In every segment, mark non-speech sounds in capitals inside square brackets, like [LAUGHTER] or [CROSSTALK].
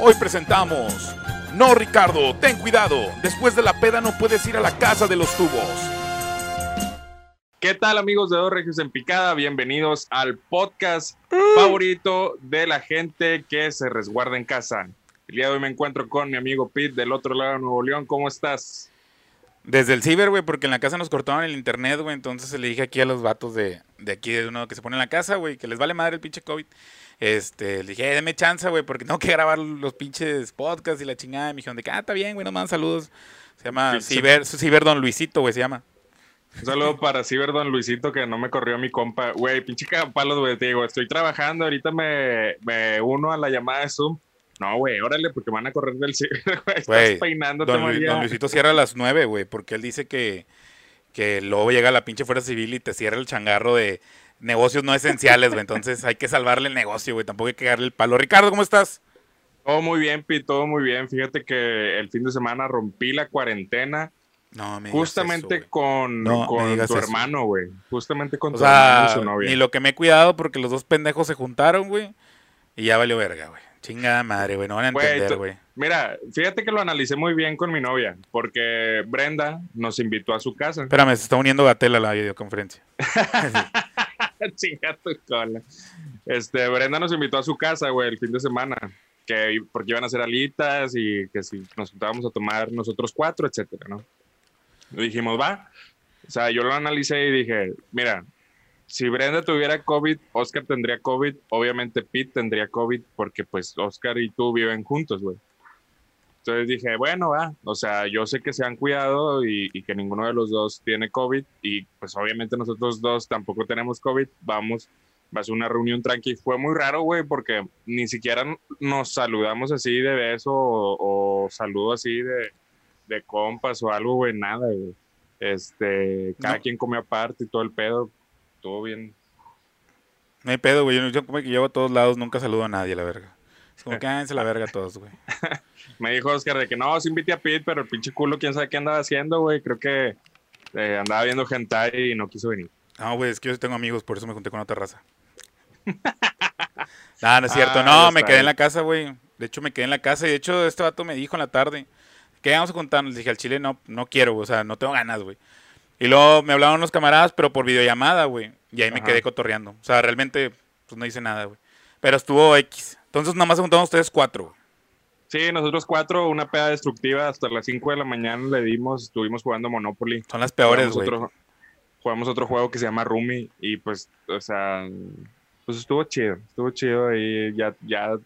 Hoy presentamos. No, Ricardo, ten cuidado. Después de la peda no puedes ir a la casa de los tubos. ¿Qué tal amigos de Dos Regios en Picada? Bienvenidos al podcast favorito de la gente que se resguarda en casa. El día de hoy me encuentro con mi amigo Pete del otro lado de Nuevo León. ¿Cómo estás? Desde el ciber, güey, porque en la casa nos cortaban el internet, güey. Entonces le dije aquí a los vatos de, de aquí, de uno que se pone en la casa, güey, que les vale madre el pinche COVID. Este, le dije, eh, deme chance, güey, porque tengo que grabar los pinches podcasts y la chingada. Y me dijeron de que, ah, está bien, güey, no mandan saludos. Se llama Ciber, Ciber Don Luisito, güey, se llama. Un saludo para Ciber Don Luisito que no me corrió mi compa. Güey, pinche cagapalos, güey. Te digo, estoy trabajando. Ahorita me, me uno a la llamada de Zoom. No, güey, órale, porque van a correr del ciber, [LAUGHS] güey. Estás peinándote, Don, Lu- María. Don Luisito cierra a las nueve, güey, porque él dice que, que luego llega la pinche fuerza civil y te cierra el changarro de negocios no esenciales, güey. Entonces hay que salvarle el negocio, güey. Tampoco hay que darle el palo. Ricardo, ¿cómo estás? Todo muy bien, Pi, todo muy bien. Fíjate que el fin de semana rompí la cuarentena No, me justamente eso, con, No, con tu eso. hermano, güey. Justamente con O tu hermano y su novia. ni lo que me he cuidado porque los dos pendejos se juntaron, güey. Y ya valió verga, güey. Chingada madre, güey. No van a entender, güey. Mira, fíjate que lo analicé muy bien con mi novia, porque Brenda nos invitó a su casa. Espérame, se está uniendo Gatel a la videoconferencia. [LAUGHS] [LAUGHS] [LAUGHS] Chinga tu cola. Este, Brenda nos invitó a su casa, güey, el fin de semana. Que, porque iban a hacer alitas y que si nos juntábamos a tomar nosotros cuatro, etcétera, ¿no? Y dijimos, va. O sea, yo lo analicé y dije, mira, si Brenda tuviera COVID, Oscar tendría COVID, obviamente Pete tendría COVID, porque pues Oscar y tú viven juntos, güey. Entonces dije, bueno, va, o sea, yo sé que se han cuidado y, y que ninguno de los dos tiene COVID y pues obviamente nosotros dos tampoco tenemos COVID, vamos, va a ser una reunión tranqui. Fue muy raro, güey, porque ni siquiera nos saludamos así de beso o, o saludo así de, de compas o algo, güey, nada, güey. Este, cada No. quien comió aparte y todo el pedo, todo bien. No hay pedo, güey. Yo, yo como que llevo a todos lados, nunca saludo a nadie, la verga. Es como que háganse la verga todos, güey. [LAUGHS] Me dijo Oscar de que no, sí invité a Pete, pero el pinche culo, quién sabe qué andaba haciendo, güey. Creo que eh, andaba viendo hentai y no quiso venir. No, güey, es que yo sí tengo amigos, por eso me junté con otra raza. [LAUGHS] no, no es cierto. Ah, no, me quedé en la casa, güey. De hecho, me quedé en la casa. Y de hecho, este vato me dijo en la tarde que vamos a juntarnos. Le dije, al chile no, no quiero, güey, o sea, no tengo ganas, güey. Y luego me hablaron unos camaradas, pero por videollamada, güey. Y ahí me quedé cotorreando. O sea, realmente, pues no hice nada, güey. Pero estuvo X. Entonces, nada más se juntaron ustedes cuatro. Sí, nosotros cuatro, una peda destructiva hasta las 5 de la mañana le dimos, estuvimos jugando Monopoly. Son las peores, güey. jugamos otro juego que se llama Rumi y pues, o sea, pues estuvo chido, estuvo chido y ya, ya,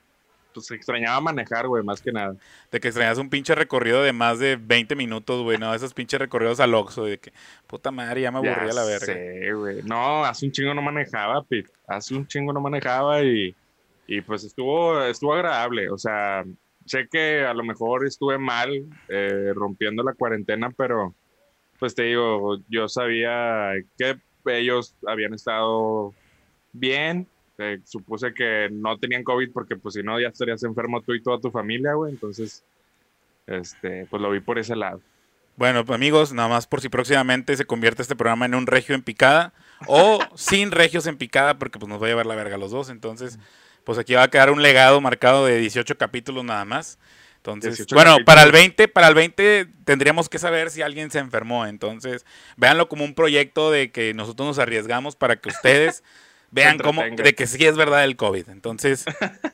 pues extrañaba manejar, güey, más que nada. De que extrañas un pinche recorrido de más de 20 minutos, güey, ¿no? Esos pinches recorridos al Oxxo, de que, puta madre, ya me aburría Ya la verga. sé, güey. No, hace un chingo no manejaba, Pete. Hace un chingo no manejaba y, y pues estuvo, estuvo agradable. O sea, sé que a lo mejor estuve mal eh, rompiendo la cuarentena, pero pues te digo, yo sabía que ellos habían estado bien. Eh, supuse que no tenían COVID porque pues si no ya estarías enfermo tú y toda tu familia, güey. Entonces, este, pues lo vi por ese lado. Bueno, pues, amigos, nada más por si próximamente se convierte este programa en un regio en picada o [LAUGHS] sin regios en picada, porque pues nos va a llevar la verga los dos. Entonces, pues aquí va a quedar un legado marcado de 18 capítulos nada más. Entonces, 18 bueno, capítulos. para el 20, para el 20 tendríamos que saber si alguien se enfermó. Entonces, véanlo como un proyecto de que nosotros nos arriesgamos para que ustedes [LAUGHS] vean cómo de que sí es verdad el COVID. Entonces,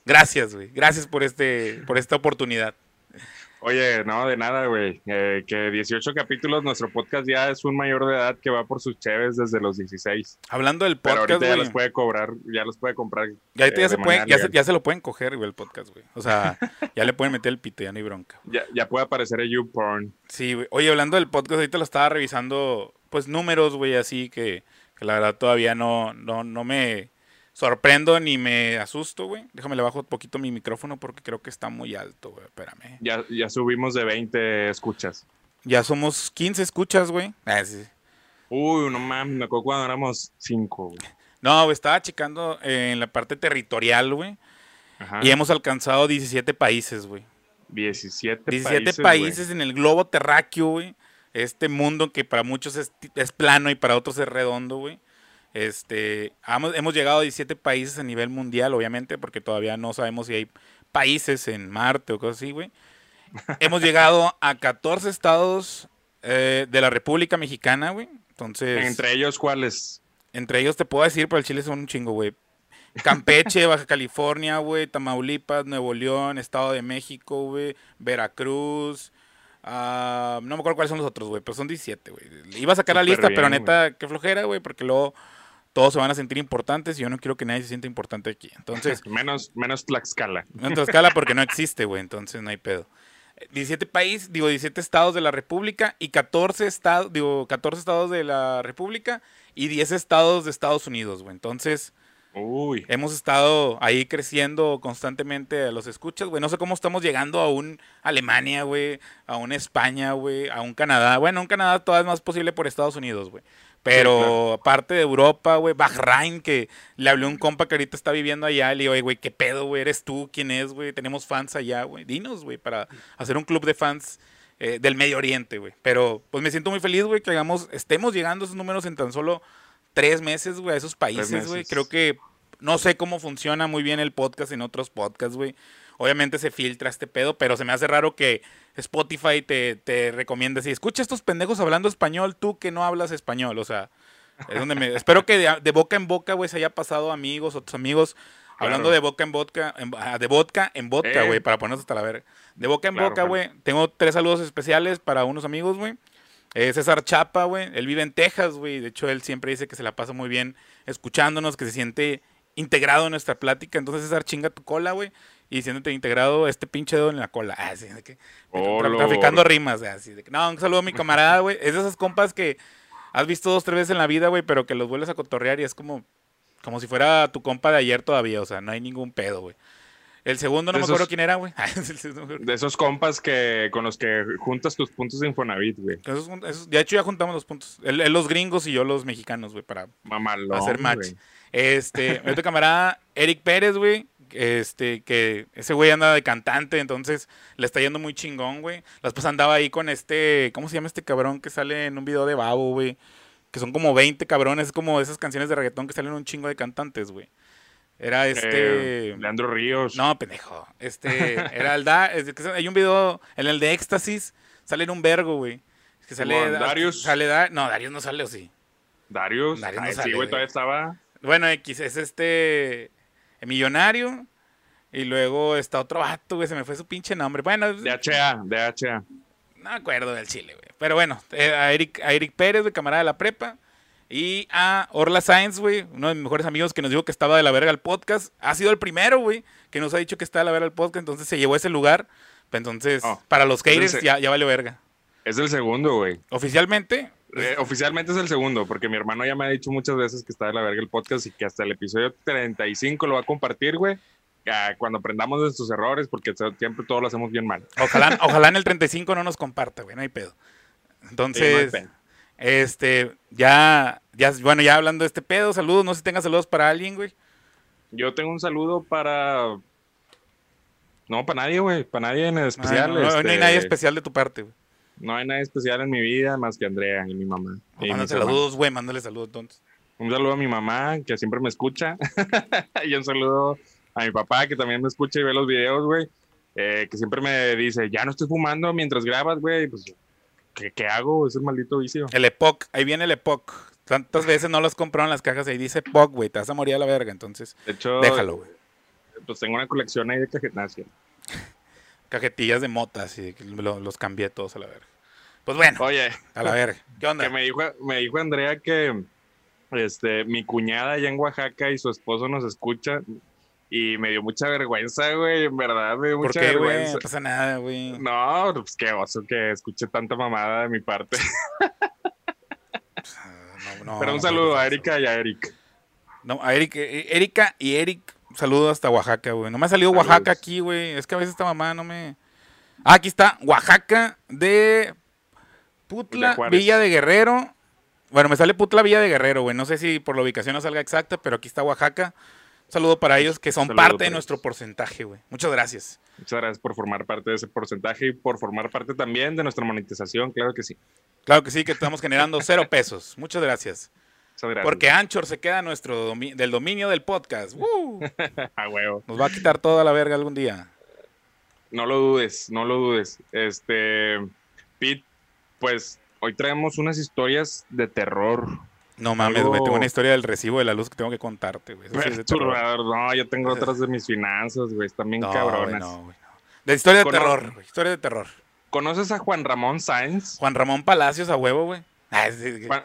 gracias, güey. Gracias por este por esta oportunidad. Oye, no, de nada, güey. Eh, que 18 capítulos, nuestro podcast ya es un mayor de edad que va por sus cheves desde los 16. Hablando del Pero podcast, ahorita ya los puede cobrar, ya los puede comprar. Ya, ahorita eh, ya, se puede, manera ya, se, ya se lo pueden coger, güey, el podcast, güey. O sea, [LAUGHS] ya le pueden meter el pito, ya no hay bronca. Ya, ya puede aparecer el YouPorn. Sí, güey. Oye, hablando del podcast, ahorita lo estaba revisando, pues números, güey, así que, que la verdad todavía no, no, no me sorprendo ni me asusto, güey. Déjame le bajo un poquito mi micrófono porque creo que está muy alto, güey. Espérame. Ya, ya subimos de 20 escuchas. Ya somos 15 escuchas, güey. Ah, sí. Uy, no mames, me acuerdo cuando éramos 5, güey. No, güey, estaba checando eh, en la parte territorial, güey. Y hemos alcanzado 17 países, güey. 17, 17 países. en el globo terráqueo, güey. Este mundo que para muchos es plano y para otros es redondo, güey. Este, hemos, hemos llegado a 17 países a nivel mundial, obviamente, porque todavía no sabemos si hay países en Marte o cosas así, güey. Hemos llegado a 14 estados eh, de la República Mexicana, güey. Entonces. ¿Entre ellos cuáles? Entre ellos te puedo decir, pero el Chile son un chingo, güey. Campeche, [LAUGHS] Baja California, güey, Tamaulipas, Nuevo León, Estado de México, güey, Veracruz. ah, no me acuerdo cuáles son los otros, güey, pero son 17, güey. Iba a sacar la lista, pero neta, qué flojera, güey, porque luego todos se van a sentir importantes y yo no quiero que nadie se sienta importante aquí. Entonces, [LAUGHS] Menos, menos Tlaxcala. [LAUGHS] no en Tlaxcala porque no existe, güey, entonces no hay pedo. 17 países, digo, 17 estados de la República y 14 estados, digo, 14 estados de la República y 10 estados de Estados Unidos, güey. Entonces, Uy. hemos estado ahí creciendo constantemente a los escuchas, güey. No sé cómo estamos llegando a un Alemania, güey, a un España, güey, a un Canadá. Bueno, un Canadá todavía es más posible por Estados Unidos, güey. Pero claro. aparte de Europa, güey, Bahrein, que le hablé a un compa que ahorita está viviendo allá, le digo, "Oye, güey, ¿qué pedo, güey? ¿Eres tú? ¿Quién es, güey? Tenemos fans allá, güey. Dinos, güey, para hacer un club de fans eh, del Medio Oriente, güey. Pero pues me siento muy feliz, güey, que hagamos, estemos llegando a esos números en tan solo tres meses, güey, a esos países, güey. Creo que no sé cómo funciona muy bien el podcast en otros podcasts, güey. Obviamente se filtra este pedo, pero se me hace raro que Spotify te, te recomiende así, escucha a estos pendejos hablando español, tú que no hablas español, o sea, es donde me... [LAUGHS] espero que de, de boca en boca, güey, se haya pasado amigos, otros amigos, hablando de boca en vodka, en- ah, de vodka en vodka, Eh. güey, para ponernos hasta la verga. De boca en Claro, boca, claro. güey, tengo tres saludos especiales para unos amigos, güey. Eh, César Chapa, güey. Él vive en Texas, güey. De hecho, él siempre dice que se la pasa muy bien escuchándonos, que se siente integrado en nuestra plática. Entonces, César, chinga tu cola, güey. Y siéntete integrado este pinche dedo en la cola. [LAUGHS] Ah, sí, de que, Oh, tra- Lord. traficando rimas, así de que, no, un saludo a mi camarada, güey. Es de esas compas que has visto dos, tres veces en la vida, güey, pero que los vuelves a cotorrear y es como, como si fuera tu compa de ayer todavía. O sea, no hay ningún pedo, güey. El segundo no De me acuerdo quién era, güey. [LAUGHS] El segundo- De esos compas que con los que juntas tus puntos de Infonavit, güey. Esos- esos- de hecho, ya juntamos los puntos. Él los gringos y yo los mexicanos, güey, para Mamalón. hacer match. güey. Este, mi otro camarada, Eric Pérez, güey. Este, que ese güey anda de cantante, entonces le está yendo muy chingón, güey. La esposa andaba ahí con este, ¿cómo se llama este cabrón que sale en un video de Babo, güey? Que son como 20 cabrones, es como esas canciones de reggaetón que salen un chingo de cantantes, güey. Era este. Eh, Leandro Ríos. No, pendejo. Este, [LAUGHS] era el da, es que hay un video en el de Éxtasis, sale en un vergo, güey. Que sale Darius. Sale da, no, Darius no sale o sí. Darius. Darius no Ay, sale, sí, güey. todavía estaba. Bueno, X es este millonario y luego está otro vato, güey, se me fue su pinche nombre. Bueno, DHA, DHA. no me acuerdo del Chile, güey. Pero bueno, eh, a Eric, a Eric Pérez, de camarada de la prepa. Y a Orla Sainz, güey, uno de mis mejores amigos que nos dijo que estaba de la verga el podcast. Ha sido el primero, güey, que nos ha dicho que está de la verga el podcast. Entonces se llevó ese lugar. Entonces, Oh, para los haters entonces- ya, ya valió verga. Es el segundo, güey. Oficialmente, Eh, oficialmente es el segundo, porque mi hermano ya me ha dicho muchas veces que está de la verga el podcast y que hasta el episodio 35 lo va a compartir, güey. Cuando aprendamos de sus errores, porque siempre todo lo hacemos bien mal. ojalá, [LAUGHS] ojalá en el 35 no nos comparta, güey, no hay pedo. Sí, no hay Entonces, este, ya, ya, bueno, ya hablando de este pedo, saludos, no sé si tengas saludos para alguien, güey. Yo tengo un saludo para. No, para nadie, güey. Para nadie en especial. Ay, no, no, no hay este, nadie especial de tu parte, güey. No hay nadie especial en mi vida más que Andrea y mi mamá. y mis Mándale saludos, güey, mándale saludos entonces. Un saludo a mi mamá, que siempre me escucha. [LAUGHS] y un saludo a mi papá, que también me escucha y ve los videos, güey. eh, que siempre me dice, ya no estoy fumando mientras grabas, güey. Pues, ¿qué, qué hago? Es el maldito vicio. El Epoch, ahí viene el Epoch. Tantas veces no los compraron las cajas ahí dice Epoch, güey, te vas a morir a la verga, entonces De hecho, déjalo, güey. pues tengo una colección ahí de cajetas. Cajetillas de motas y lo- los cambié todos a la verga. Pues bueno, Oye, a la verga. ¿Qué onda? que me dijo, me dijo Andrea que este, mi cuñada allá en Oaxaca y su esposo nos escucha y me dio mucha vergüenza, güey, en verdad me dio ¿Por mucha qué, güey? vergüenza. No pasa nada, güey. No, pues qué oso que escuche tanta mamada de mi parte. [LAUGHS] No, no, Pero un saludo a Erika y a Eric. No, a Eric, eh, Erika y Eric, saludo hasta Oaxaca, güey. No me ha salido Saludos. Oaxaca aquí, güey. Es que a veces esta mamá no me. Ah, aquí está, Oaxaca de Putla. Villa de Guerrero. Bueno, me sale Putla, Villa de Guerrero, güey. No sé si por la ubicación no salga exacta, pero aquí está Oaxaca. Un saludo para ellos que son Saludo parte de nuestro porcentaje, güey. Muchas gracias. Muchas gracias por formar parte de ese porcentaje y por formar parte también de nuestra monetización, claro que sí. Claro que sí, que estamos generando cero pesos. Muchas gracias. Gracias. Porque Anchor se queda nuestro domi- del dominio del podcast. [LAUGHS] ¡Woo! a huevo. Nos va a quitar toda la verga algún día. No lo dudes, no lo dudes. Este, Pete, pues hoy traemos unas historias de terror. No mames, güey. Tengo una historia del recibo de la luz que tengo que contarte, güey. no, yo tengo otras de mis finanzas, güey. Están bien cabronas. no, güey. De historia de terror, güey. Historia de terror. ¿Conoces a Juan Ramón Sáenz? Juan Ramón Palacios a huevo, güey. Ah,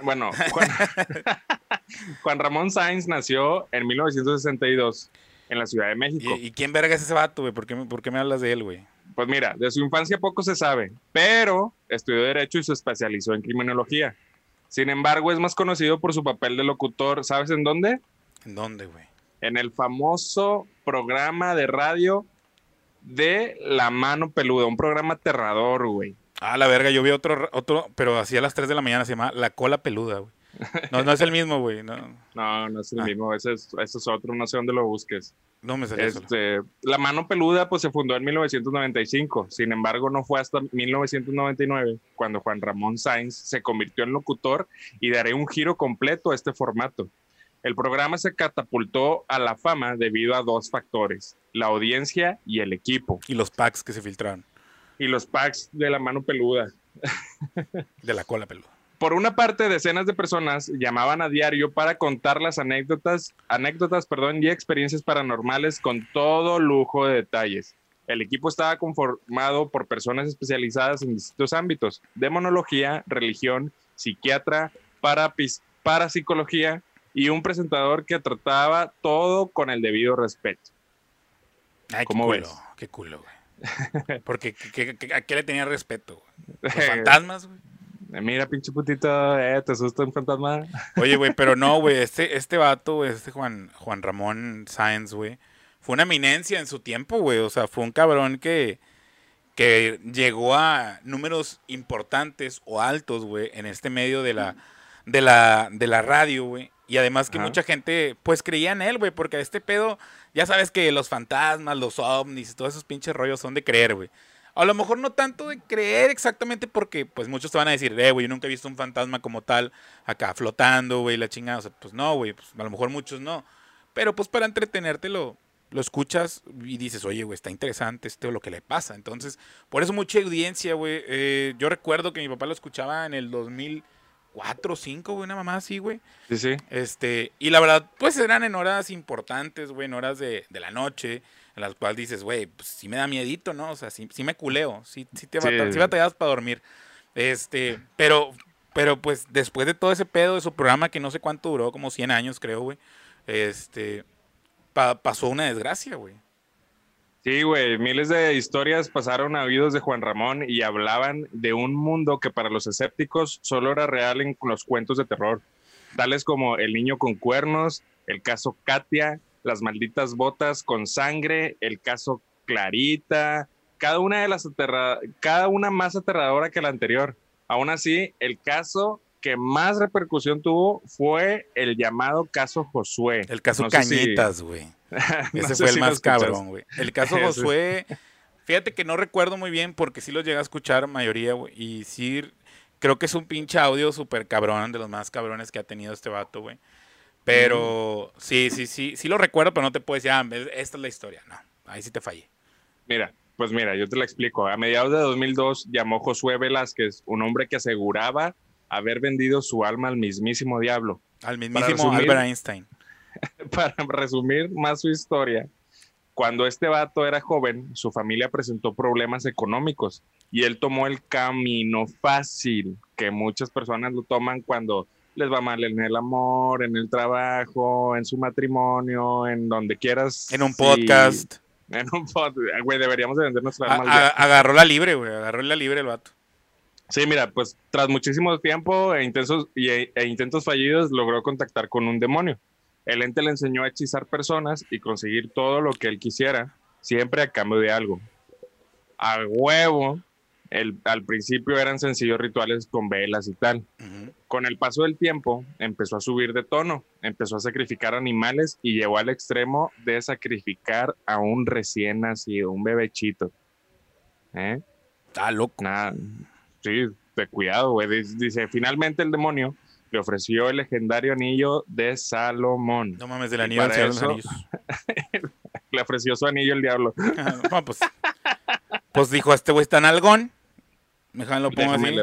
bueno, [LAUGHS] Juan, Ramón Sáenz nació en 1962 en la Ciudad de México. ¿Y, quién verga es ese vato, güey? ¿Por qué, ¿Por qué me hablas de él, güey? Pues mira, de su infancia poco se sabe, pero estudió Derecho y se especializó en criminología. Sin embargo, es más conocido por su papel de locutor. ¿Sabes en dónde? ¿En dónde, güey? En el famoso programa de radio de La Mano Peluda, un programa aterrador, güey. Ah, la verga, yo vi otro, otro, pero así a las 3 de la mañana, se llama La Cola Peluda, güey. No, no es el mismo, güey. No. [LAUGHS] no, no es el ah. mismo. Ese es, ese es, otro, no sé dónde lo busques. No me salió este, La Mano Peluda, pues se fundó en 1995. Sin embargo, no fue hasta 1999 cuando Juan Ramón Sainz se convirtió en locutor y daré un giro completo a este formato. El programa se catapultó a la fama debido a dos factores, la audiencia y el equipo. Y los packs que se filtraron. Y los packs de la mano peluda. De la cola peluda. Por una parte, decenas de personas llamaban a diario para contar las anécdotas, anécdotas perdón, y experiencias paranormales con todo lujo de detalles. El equipo estaba conformado por personas especializadas en distintos ámbitos, demonología, religión, psiquiatra, parapsicología y un presentador que trataba todo con el debido respeto. Ay, ¿Cómo qué culo, ves? Qué culo, güey. [LAUGHS] Porque ¿a qué le tenía respeto? ¿Los [LAUGHS] fantasmas, güey? Mira, pinche putito, eh, te asusta un fantasma. [LAUGHS] Oye, güey, pero no, güey, este, este vato, este Juan, Juan Ramón Sáenz, güey, fue una eminencia en su tiempo, güey. O sea, fue un cabrón que, que llegó a números importantes o altos, güey, en este medio de la, de la, de la radio, güey. Y además que mucha gente, pues, creía en él, güey, porque a este pedo, ya sabes que los fantasmas, los ovnis, todos esos pinches rollos son de creer, güey. A lo mejor no tanto de creer exactamente porque, pues, muchos te van a decir, eh, güey, yo nunca he visto un fantasma como tal acá flotando, güey, la chingada. O sea, pues no, güey, pues, a lo mejor muchos no. Pero, pues, para entretenerte lo, lo escuchas y dices, oye, güey, está interesante esto lo que le pasa. Entonces, por eso mucha audiencia, güey. Eh, yo recuerdo que mi papá lo escuchaba en el 2000 cuatro o cinco, güey, una mamá así, güey. Sí, sí. Este, y la verdad, pues eran en horas importantes, güey, en horas de, de la noche, en las cuales dices, güey, pues sí me da miedito, ¿no? O sea, sí, sí me culeo, sí, sí te sí. batallas para dormir. Este, pero, pero pues después de todo ese pedo de su programa que no sé cuánto duró, como 100 años, creo, güey, este, pasó una desgracia, güey. Sí, güey, miles de historias pasaron a oídos de Juan Ramón y hablaban de un mundo que para los escépticos solo era real en los cuentos de terror, tales como El niño con cuernos, el caso Katia, las malditas botas con sangre, el caso Clarita, cada una de las cada una más aterradora que la anterior. Aún así, el caso que más repercusión tuvo fue el llamado caso Josué. El caso Cañitas, güey. [LAUGHS] Ese fue el más cabrón, güey. El caso [LAUGHS] Josué, fíjate que no recuerdo muy bien porque sí lo llegué a escuchar mayoría, güey. Y sí, creo que es un pinche audio súper cabrón, de los más cabrones que ha tenido este vato, güey. Pero mm. sí, sí, sí, sí lo recuerdo, pero no te puedo decir, ah, esta es la historia. No, ahí sí te fallé. Mira, pues mira, yo te la explico. A mediados de 2002 llamó Josué Velázquez, un hombre que aseguraba haber vendido su alma al mismísimo diablo. Al mismísimo Albert Einstein. Para [LAUGHS] resumir más su historia, cuando este vato era joven, su familia presentó problemas económicos y él tomó el camino fácil que muchas personas lo toman cuando les va mal en el amor, en el trabajo, en su matrimonio, en donde quieras. En un podcast. En un podcast, güey, deberíamos de vender nuestra alma. agarró la libre, güey, agarró la libre el vato. Sí, mira, pues tras muchísimo tiempo e intentos, e intentos fallidos logró contactar con un demonio. El ente le enseñó a hechizar personas y conseguir todo lo que él quisiera, siempre a cambio de algo. A huevo, el, al principio eran sencillos rituales con velas y tal. Con el paso del tiempo, empezó a subir de tono, empezó a sacrificar animales y llegó al extremo de sacrificar a un recién nacido, un bebechito. ¿Eh? Está loco. Nada, sí, de cuidado, güey. Dice, finalmente el demonio le ofreció el legendario anillo de Salomón. No mames, del anillo de [LAUGHS] le ofreció su anillo el diablo. no, pues. Pues dijo, este güey está en algón. Déjame lo pongo así.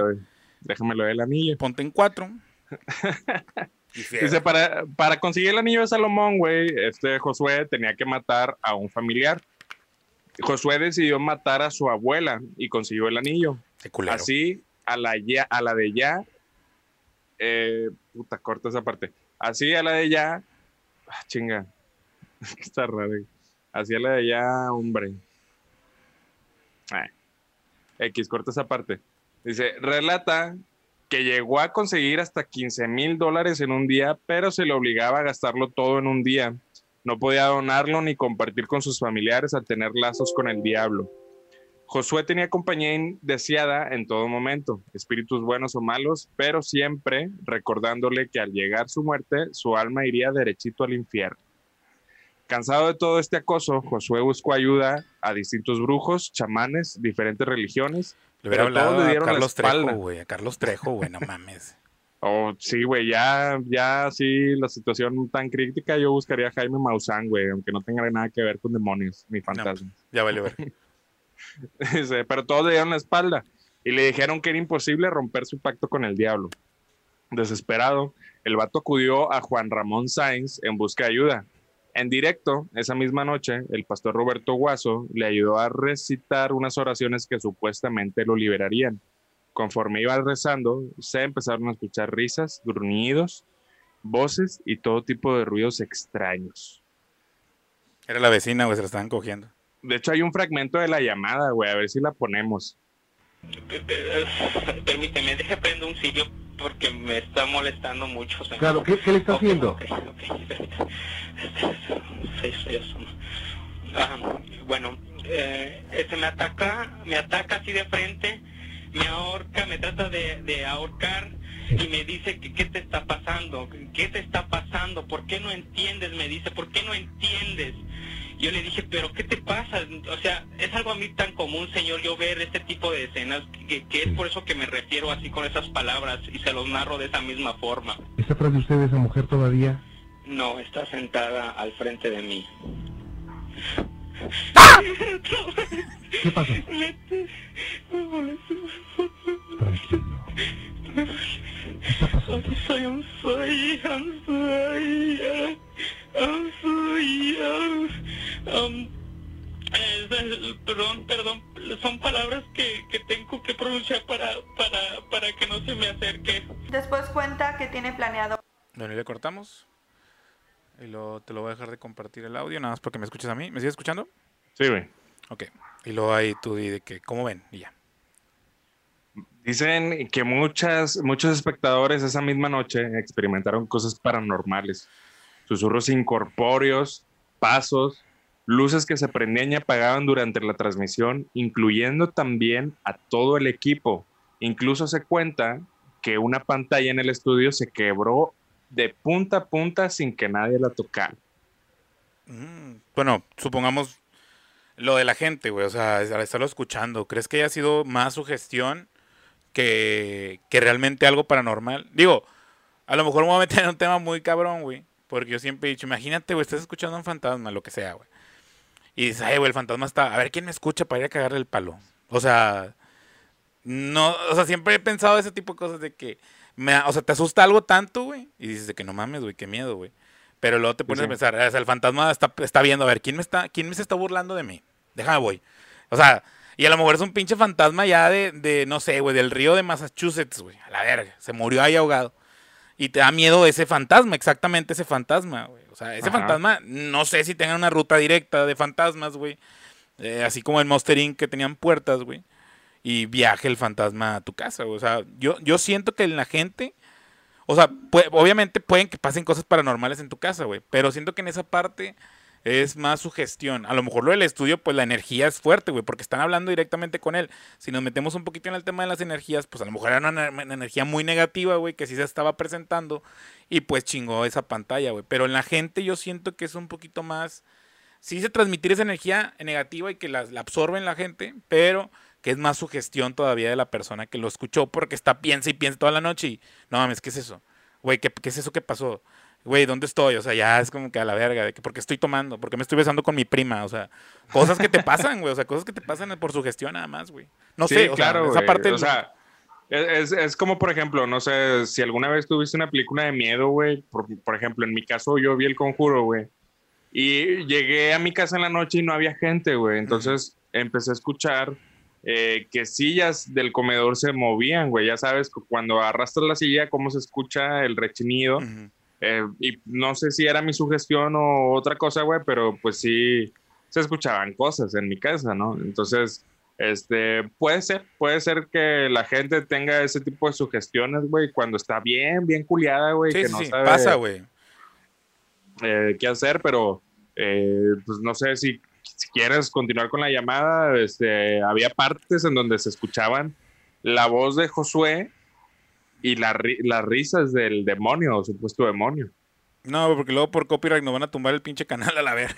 Déjamelo, el anillo. Ponte en cuatro. [LAUGHS] Dice, para, para conseguir el anillo de Salomón, güey, este Josué tenía que matar a un familiar. Josué decidió matar a su abuela y consiguió el anillo. Así, a la, ya, a la de ya, eh, puta, corta esa parte. Así a la de ya, ah, chinga, [LAUGHS] está raro. Así a la de ya, hombre. Ah, X, corta esa parte. Dice, relata que llegó a conseguir hasta 15 mil dólares en un día, pero se le obligaba a gastarlo todo en un día. No podía donarlo ni compartir con sus familiares al tener lazos con el diablo. Josué tenía compañía indeseada en todo momento, espíritus buenos o malos, pero siempre recordándole que al llegar su muerte, su alma iría derechito al infierno. Cansado de todo este acoso, Josué buscó ayuda a distintos brujos, chamanes, diferentes religiones. Le hubiera pero todos le a dieron Carlos. Trejo, güey. A Carlos Trejo, güey, no mames. [LAUGHS] Oh, sí, güey, ya, ya, sí, la situación tan crítica, yo buscaría a Jaime Maussan, güey, aunque no tenga nada que ver con demonios ni fantasmas. Ya vale ver. [LAUGHS] [LAUGHS] Pero todos le dieron la espalda y le dijeron que era imposible romper su pacto con el diablo. Desesperado, el vato acudió a Juan Ramón Sáenz en busca de ayuda. En directo, esa misma noche, el pastor Roberto Guaso le ayudó a recitar unas oraciones que supuestamente lo liberarían. Conforme iba rezando, se empezaron a escuchar risas, gruñidos, voces y todo tipo de ruidos extraños. Era la vecina, güey, se la estaban cogiendo. De hecho, hay un fragmento de la llamada, güey, a ver si la ponemos. Permíteme, deje prendo un sitio porque me está molestando mucho. señor. Claro, ¿qué, qué le está haciendo? ok, ok, permítame. Sí, sí, eso. Ah, bueno, eh, este me ataca, me ataca así de frente, me ahorca, me trata de, de ahorcar y me dice que qué te está pasando, qué te está pasando, por qué no entiendes, me dice, por qué no entiendes. Yo le dije, pero ¿qué te pasa? O sea, es algo a mí tan común, señor, yo ver este tipo de escenas, que, que es por eso que me refiero así con esas palabras y se los narro de esa misma forma. ¿Está atrás de usted esa mujer todavía? No, está sentada al frente de mí. [LAUGHS] ¿Qué pasó? Tranquilo. I'm sorry, I'm sorry, I'm sorry, I'm sorry, I'm- um, eh, eh, perdón, perdón, son palabras que, que tengo que pronunciar para, para, para que no se me acerque. Después cuenta que tiene planeado Bueno, y le cortamos. Y luego te lo voy a dejar de compartir el audio, nada más porque me escuchas a mí. ¿Me sigues escuchando? Sí, güey. Ok. Y luego ahí tú di de que, ¿cómo ven? Y ya. Dicen que muchas, muchos espectadores esa misma noche experimentaron cosas paranormales. Susurros incorpóreos, pasos, luces que se prendían y apagaban durante la transmisión, incluyendo también a todo el equipo. Incluso se cuenta que una pantalla en el estudio se quebró de punta a punta sin que nadie la tocara. Mm, Bueno, supongamos lo de la gente, güey. O sea, al estarlo escuchando, ¿crees que haya sido más su gestión que, que realmente algo paranormal? Digo, a lo mejor me voy a meter en un tema muy cabrón, güey. Porque yo siempre he dicho, imagínate, güey, estás escuchando a un fantasma, lo que sea, güey. Y dices, ay, güey, el fantasma está. A ver quién me escucha para ir a cagarle el palo. O sea, no, o sea, siempre he pensado ese tipo de cosas de que, me, o sea, te asusta algo tanto, güey. Y dices de que no mames, güey, qué miedo, güey. Pero luego te pones sí. a pensar, o sea, el fantasma está, está viendo, a ver, ¿quién me está, quién me se está burlando de mí? Déjame voy. O sea, y a lo mejor es un pinche fantasma ya de, de no sé, güey, del río de Massachusetts, güey. A la verga. Se murió ahí ahogado. Y te da miedo ese fantasma, exactamente ese fantasma, güey. O sea, ese Ajá. fantasma, no sé si tengan una ruta directa de fantasmas, güey. Eh, así como el Monster Inc. que tenían puertas, güey. Y viaje el fantasma a tu casa, güey. O sea, yo, yo siento que la gente. O sea, obviamente pueden que pasen cosas paranormales en tu casa, güey. Pero siento que en esa parte es más su gestión. A lo mejor lo del estudio, pues la energía es fuerte, güey, porque están hablando directamente con él. Si nos metemos un poquito en el tema de las energías, pues a lo mejor era una, energía muy negativa, güey, que sí se estaba presentando y pues chingó esa pantalla, güey. Pero en la gente yo siento que es un poquito más... Sí se transmitir esa energía negativa y que la, la absorben la gente, pero que es más su gestión todavía de la persona que lo escuchó porque está piensa y piensa toda la noche y no mames, ¿qué es eso? Güey, ¿qué, qué es eso que pasó? Güey, ¿dónde estoy? O sea, ya es como que a la verga, de que porque estoy tomando, porque me estoy besando con mi prima, o sea, cosas que te [LAUGHS] pasan, güey, o sea, cosas que te pasan por su gestión nada más, güey. No Sí, sé, o claro, sea, esa parte O sea, es, es como, por ejemplo, no sé, si alguna vez tuviste una película de miedo, güey. Por, por ejemplo, en mi caso, yo vi El Conjuro, güey. Y llegué a mi casa en la noche y no había gente, güey. Entonces empecé a escuchar eh, que sillas del comedor se movían, güey. Ya sabes, cu- cuando arrastras la silla, cómo se escucha el rechinido. Eh, y no sé si era mi sugestión o otra cosa, güey, pero pues sí se escuchaban cosas en mi casa, ¿no? Entonces, este, puede ser, puede ser que la gente tenga ese tipo de sugestiones, güey, cuando está bien, bien culiada, güey, Sí, que no sí, sabe pasa, güey. eh, qué hacer, pero eh, pues no sé si, si quieres continuar con la llamada, este, había partes en donde se escuchaban la voz de Josué y la las risas del demonio, supuesto demonio. No, porque luego por copyright nos van a tumbar el pinche canal a la verga.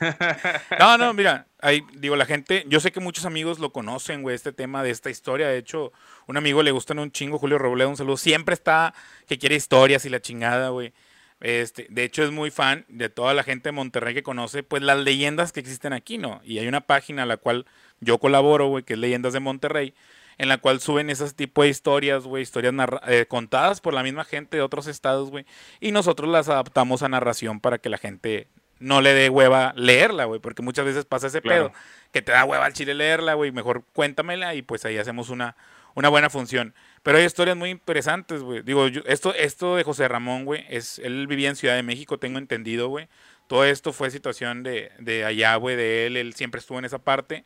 [LAUGHS] no, no, mira, ahí digo, la gente, yo sé que muchos amigos lo conocen, güey, este tema de esta historia. De hecho, un amigo le gustan un chingo, Julio Robledo, un saludo. Siempre está que quiere historias y la chingada, güey. Este, de hecho, es muy fan de toda la gente de Monterrey que conoce, pues las leyendas que existen aquí, ¿no? Y hay una página a la cual yo colaboro, güey, que es Leyendas de Monterrey, en la cual suben esos tipos de historias, güey, historias narra- eh, contadas por la misma gente de otros estados, güey, y nosotros las adaptamos a narración para que la gente no le dé hueva leerla, güey, porque muchas veces pasa ese Claro. pedo, que te da hueva al chile leerla, güey, mejor cuéntamela y pues ahí hacemos una, una buena función. Pero hay historias muy interesantes, güey. Digo, yo- esto, esto de José Ramón, güey, es, él vivía en Ciudad de México, tengo entendido, güey. Todo esto fue situación de, de allá, güey, de él, él siempre estuvo en esa parte.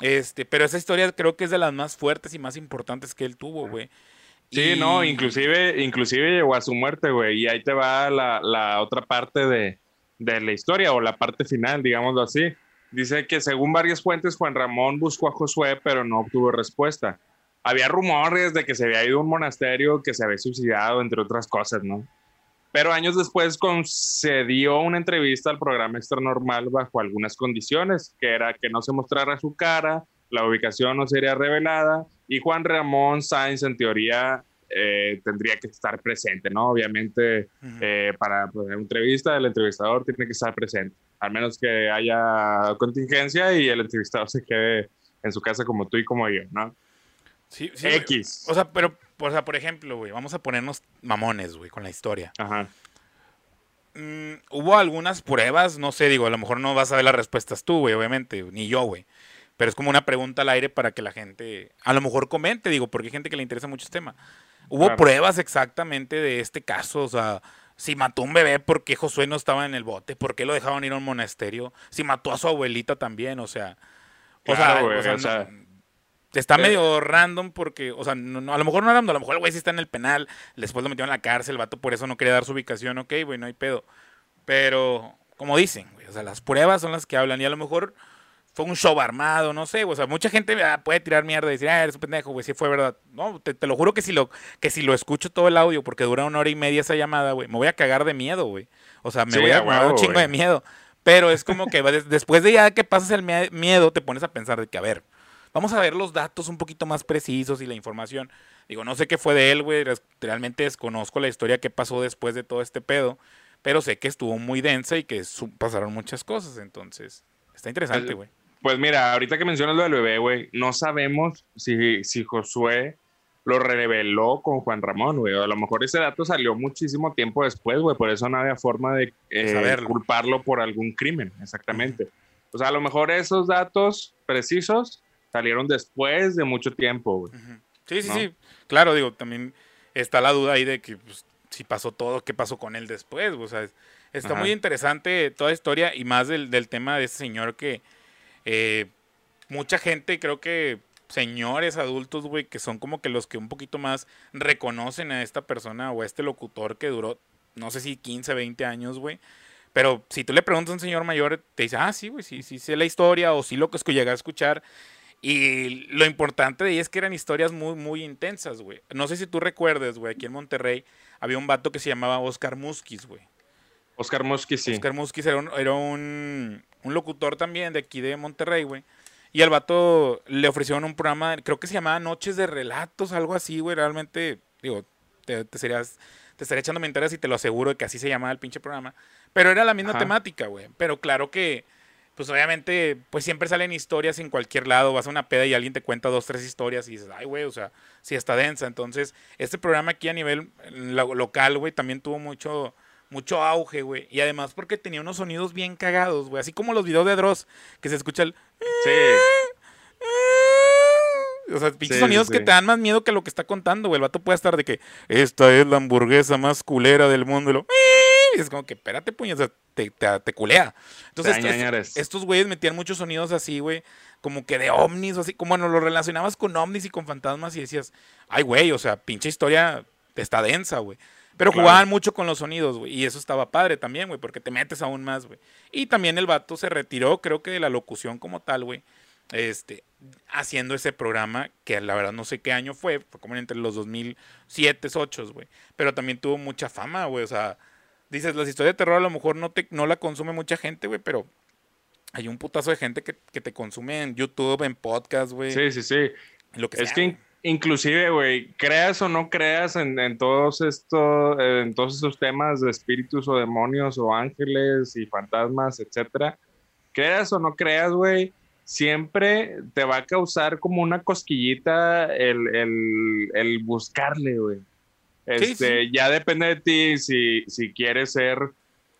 Este, pero esa historia creo que es de las más fuertes y más importantes que él tuvo, güey. Sí, Y- no, inclusive, inclusive llegó a su muerte, güey, y ahí te va la, la otra parte de, de la historia o la parte final, digámoslo así. Dice que según varias fuentes, Juan Ramón buscó a Josué, pero no obtuvo respuesta. Había rumores de que se había ido a un monasterio, que se había suicidado, entre otras cosas, ¿no? Pero años después concedió una entrevista al programa Extra Normal bajo algunas condiciones, que era que no se mostrara su cara, la ubicación no sería revelada y Juan Ramón Sainz en teoría eh, tendría que estar presente, ¿no? Obviamente eh, para pues, una entrevista el entrevistador tiene que estar presente, al menos que haya contingencia y el entrevistador se quede en su casa como tú y como yo, ¿no? Sí, sí. X. O sea, pero, o sea, por ejemplo, güey, vamos a ponernos mamones, güey, con la historia. Ajá. Mm, hubo algunas pruebas, no sé, digo, a lo mejor no vas a ver las respuestas tú, güey, obviamente, ni yo, güey. Pero es como una pregunta al aire para que la gente, a lo mejor comente, digo, porque hay gente que le interesa mucho este tema. Hubo Claro. pruebas exactamente de este caso, o sea, si mató un bebé, ¿por qué Josué no estaba en el bote? ¿Por qué lo dejaban ir a un monasterio? Si mató a su abuelita también, o sea. O Claro, sea, güey, o sea, o sea, no- está eh, medio random porque, o sea, no, no, a lo mejor no random, a lo mejor el güey sí está en el penal, después lo metieron en la cárcel, el vato por eso no quería dar su ubicación, ok, güey, no hay pedo. Pero, como dicen, güey, o sea, las pruebas son las que hablan y a lo mejor fue un show armado, no sé, o sea, mucha gente ah, puede tirar mierda y decir, ah, eres un pendejo, güey, sí fue verdad. No, te, te lo juro que si lo, que si lo escucho todo el audio, porque dura una hora y media esa llamada, güey, me voy a cagar de miedo, güey. O sea, me Sí, voy a, dar un chingo güey. de miedo. Pero es como que después de ya que pasas el mie- miedo, te pones a pensar de que, a ver, vamos a ver los datos un poquito más precisos y la información. Digo, no sé qué fue de él, güey. Realmente desconozco la historia que pasó después de todo este pedo. Pero sé que estuvo muy densa y que pasaron muchas cosas. Entonces, está interesante, Pues, güey. Pues mira, ahorita que mencionas lo del bebé, güey, no sabemos si, si Josué lo reveló con Juan Ramón, güey. A lo mejor ese dato salió muchísimo tiempo después, güey. Por eso no había forma de eh, culparlo por algún crimen, exactamente. O sea, a lo mejor esos datos precisos salieron después de mucho tiempo, güey. Sí, sí, ¿no? sí. Claro, digo, también está la duda ahí de que pues, si pasó todo, qué pasó con él después. O sea, es- está Ajá. muy interesante toda la historia y más del, del tema de ese señor que eh, mucha gente, creo que señores adultos, güey, que son como que los que un poquito más reconocen a esta persona o a este locutor que duró, no sé si 15, 20 años, güey. Pero si tú le preguntas a un señor mayor, te dice, ah, sí, güey, sí, sí sé la historia o sí lo que es que llegué a escuchar. Y lo importante de ahí es que eran historias muy, muy intensas, güey. No sé si tú recuerdes, güey, aquí en Monterrey había un vato que se llamaba Oscar Muskis, güey. Oscar Mosky, sí. Oscar Muskis era, un, era un, un locutor también de aquí de Monterrey, güey. Y al vato le ofrecieron un programa, creo que se llamaba Noches de Relatos, algo así, güey. Realmente, digo, te, te serías, te estaría echando mentiras y te lo aseguro de que así se llamaba el pinche programa. Pero era la misma Ajá. temática, güey. Pero claro que, pues obviamente, pues siempre salen historias en cualquier lado. Vas a una peda y alguien te cuenta dos, tres historias y dices, ay, güey, o sea, sí está densa. Entonces, este programa aquí a nivel lo- local, güey, también tuvo mucho mucho auge, güey. Y además porque tenía unos sonidos bien cagados, güey. Así como los videos de Dross, que se escucha el... Sí. O sea, pinches Sí, sonidos sí, que te dan más miedo que lo que está contando, güey. El vato puede estar de que esta es la hamburguesa más culera del mundo. Y, lo, y es como que, espérate, sea, te, te, te culea. Entonces, estos- güeyes metían muchos sonidos así, güey, como que de ovnis, o así, como bueno, lo relacionabas con ovnis y con fantasmas y decías, ay, güey, o sea, pinche historia está densa, güey. Pero Claro. jugaban mucho con los sonidos, güey, y eso estaba padre también, güey, porque te metes aún más, güey. Y también el vato se retiró, creo que de la locución como tal, güey, este, haciendo ese programa, que la verdad no sé qué año fue, fue como entre los 2007, 2008, güey, pero también tuvo mucha fama, güey, o sea, dices, las historias de terror a lo mejor no, te, no la consume mucha gente, güey, pero hay un putazo de gente que, que te consume en YouTube, en podcast, güey, Sí, sí, sí. en lo que Es sea, que in- inclusive, güey, creas o no creas en, en todos estos, en todos estos temas de espíritus o demonios o ángeles y fantasmas, etcétera, creas o no creas, güey, siempre te va a causar como una cosquillita el, el, el buscarle, güey. Sí, Este, ya depende de ti si, si quieres ser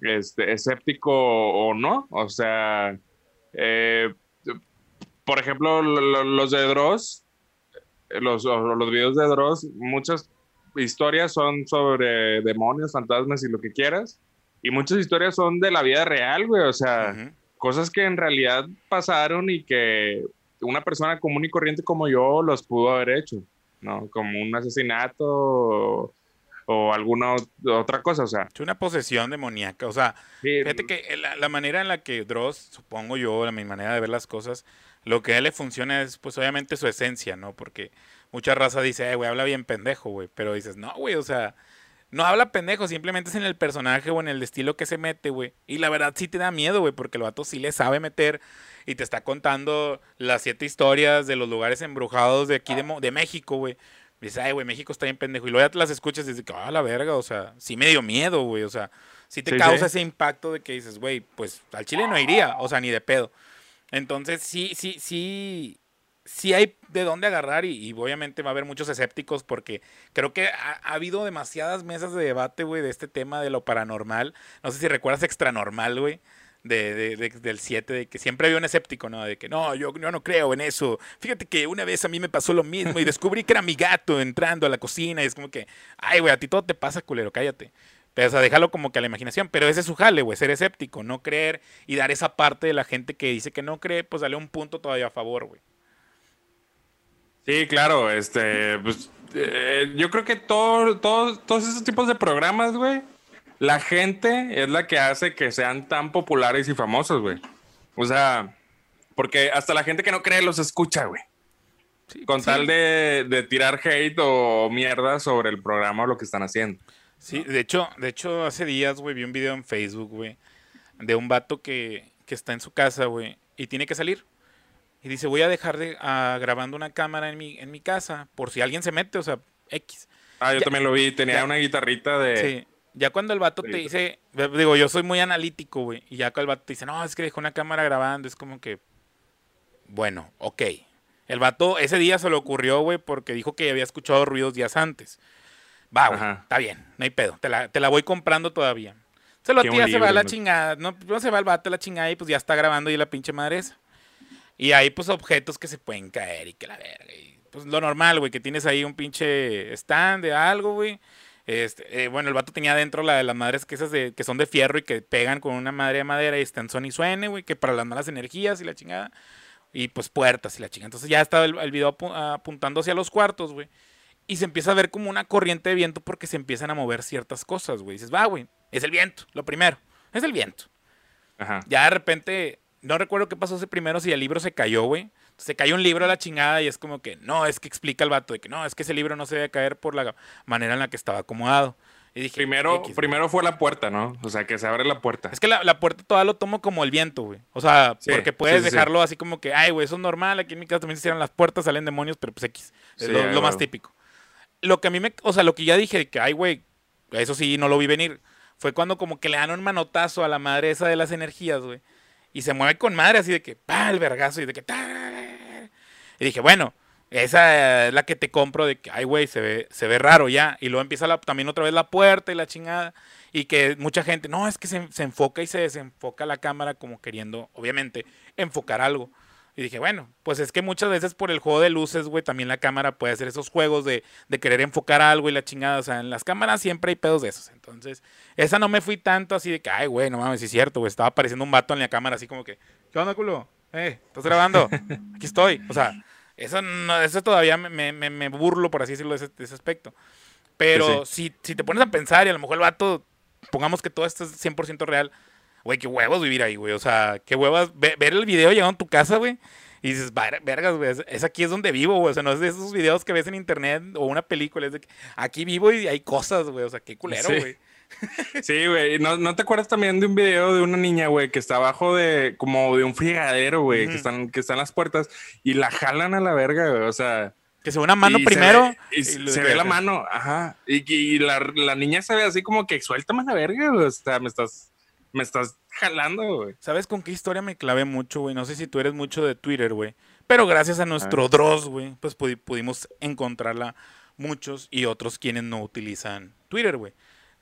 este, escéptico o no. O sea, eh, por ejemplo, lo- lo- los de Dross, los, los videos de Dross, muchas historias son sobre demonios, fantasmas y lo que quieras. Y muchas historias son de la vida real, güey. O sea, cosas que en realidad pasaron y que una persona común y corriente como yo los pudo haber hecho, ¿no? Como un asesinato o, alguna ot- otra cosa, o sea. Es una posesión demoníaca, o sea, sí, Fíjate que la, la manera en la que Dross, supongo yo, la mi manera de ver las cosas, lo que a él le funciona es, pues, obviamente su esencia, ¿no? Porque mucha raza dice, eh, güey, habla bien pendejo, güey. Pero dices, no, güey, o sea, no habla pendejo, simplemente es en el personaje o en el estilo que se mete, güey. Y la verdad sí te da miedo, güey, porque el vato sí le sabe meter y te está contando las siete historias de los lugares embrujados de aquí de, Mo- de México, güey. Dices, ay, güey, México está bien pendejo. Y luego ya te las escuchas y dices, ah, la verga, o sea, sí me dio miedo, güey, o sea, sí te Sí, causa sí. ese impacto de que dices, güey, pues al Chile no iría, o sea, ni de pedo. Entonces, sí, sí, sí, sí hay de dónde agarrar y, y obviamente va a haber muchos escépticos porque creo que ha, ha habido demasiadas mesas de debate, güey, de este tema de lo paranormal. No sé si recuerdas Extranormal, güey. De, de- de- del 7, de que siempre había un escéptico, ¿no? De que no, yo, no creo en eso. Fíjate que una vez a mí me pasó lo mismo y descubrí que era mi gato entrando a la cocina y es como que, ay, güey, a ti todo te pasa, culero, cállate. Pero, o sea, déjalo como que a la imaginación. Pero ese es su jale, güey, ser escéptico, no creer y dar esa parte de la gente que dice que no cree, pues dale un punto todavía a favor, güey. Sí, claro, este, pues, eh, yo creo que todo, todo- todos esos tipos de programas, güey, la gente es la que hace que sean tan populares y famosos, güey. O sea, porque hasta la gente que no cree los escucha, güey. Sí, Con sí. tal de, de tirar hate o mierda sobre el programa o lo que están haciendo. Sí, de hecho, de hecho, hace días, güey, vi un video en Facebook, güey, de un vato que, que está en su casa, güey, y tiene que salir. Y dice, voy a dejar de grabando una cámara en mi, en mi casa, por si alguien se mete, o sea, X. Ah, yo Ya- también lo vi, tenía ya- una guitarrita de... Sí. Ya cuando el vato te dice, digo, yo soy muy analítico, güey, y ya cuando el vato te dice, no, es que dejó una cámara grabando, es como que, bueno, ok. El vato ese día se le ocurrió, güey, porque dijo que había escuchado ruidos días antes. Va, güey, está bien, no hay pedo, te la, te la voy comprando todavía. Se lo tira, se va a la chingada, no, no se va el vato a la chingada y pues ya está grabando y la pinche madre esa. Y hay pues objetos que se pueden caer y que la verga. y, pues lo normal, güey, que tienes ahí un pinche stand de algo, güey. Este, eh, bueno, el vato tenía adentro la de las madres que esas de, que son de fierro y que pegan con una madre de madera y están son y suene, güey, que para las malas energías y la chingada. Y pues puertas y la chingada. Entonces ya estaba el, el video apu- apuntando hacia los cuartos, güey. Y se empieza a ver como una corriente de viento porque se empiezan a mover ciertas cosas, güey. Dices, va, güey, es el viento, lo primero. Es el viento. Ajá. Ya de repente, no recuerdo qué pasó ese primero, si el libro se cayó, güey. Se cayó un libro a la chingada y es como que, no, es que explica el vato de que no, es que ese libro no se debe caer por la manera en la que estaba acomodado. Y dije, Primero, primero fue la puerta, ¿no? O sea, que se abre la puerta. Es que la, la puerta todavía lo tomo como el viento, güey. O sea, Sí, porque puedes sí, sí, sí. dejarlo así como que, ay, güey, eso es normal. Aquí en mi casa también se cierran las puertas, salen demonios, pero pues X. Es lo, más típico. Lo que a mí me, o sea, lo que ya dije, que, ay, güey, eso sí, no lo vi venir. Fue cuando como que le dan un manotazo a la madre esa de las energías, güey. Y se mueve con madre así de que, pa, el vergazo y de que, ta. Y dije, bueno, esa es la que te compro de que, ay, güey, se ve, se ve raro ya. Y luego empieza la- también otra vez la puerta y la chingada. Y que mucha gente, no, es que se, se enfoca y se desenfoca la cámara como queriendo, obviamente, enfocar algo. Y dije, bueno, pues es que muchas veces por el juego de luces, güey, también la cámara puede hacer esos juegos de, de querer enfocar algo y la chingada. O sea, en las cámaras siempre hay pedos de esos. Entonces, esa no me fui tanto así de que, ay, güey, no mames, es cierto, güey. Estaba apareciendo un vato en la cámara así como que, ¿qué onda, culo? Eh, ¿estás grabando? [LAUGHS] Aquí estoy. O sea, eso, no, eso todavía me, me- me- burlo, por así decirlo, de ese, de ese aspecto. Pero Si, si te pones a pensar y a lo mejor el vato, pongamos que todo esto es 100% real, güey, qué huevos vivir ahí, güey. O sea, qué huevos ve- ver el video llegando a tu casa, güey. Y dices, "Ver- vergas, güey, es, aquí es donde vivo, güey. O sea, no es de esos videos que ves en internet o una película. Es de que aquí vivo y hay cosas, güey. O sea, qué culero, güey. Sí, güey. ¿No, ¿No te acuerdas también de un video de una niña, güey, que está abajo de como de un frigadero, güey, que están que están las puertas y la jalan a la verga, güey? O sea, Que se ve una mano se primero. ve- y y se, ve la mano, ajá. Y, y la, la niña se ve así como que suéltame a la verga, güey. O sea, me estás me estás jalando, güey. ¿Sabes con qué historia me clavé mucho, güey? No sé si tú eres mucho de Twitter, güey. Pero gracias a nuestro Dross, güey, pues pudi- pudimos encontrarla muchos y otros quienes no utilizan Twitter, güey.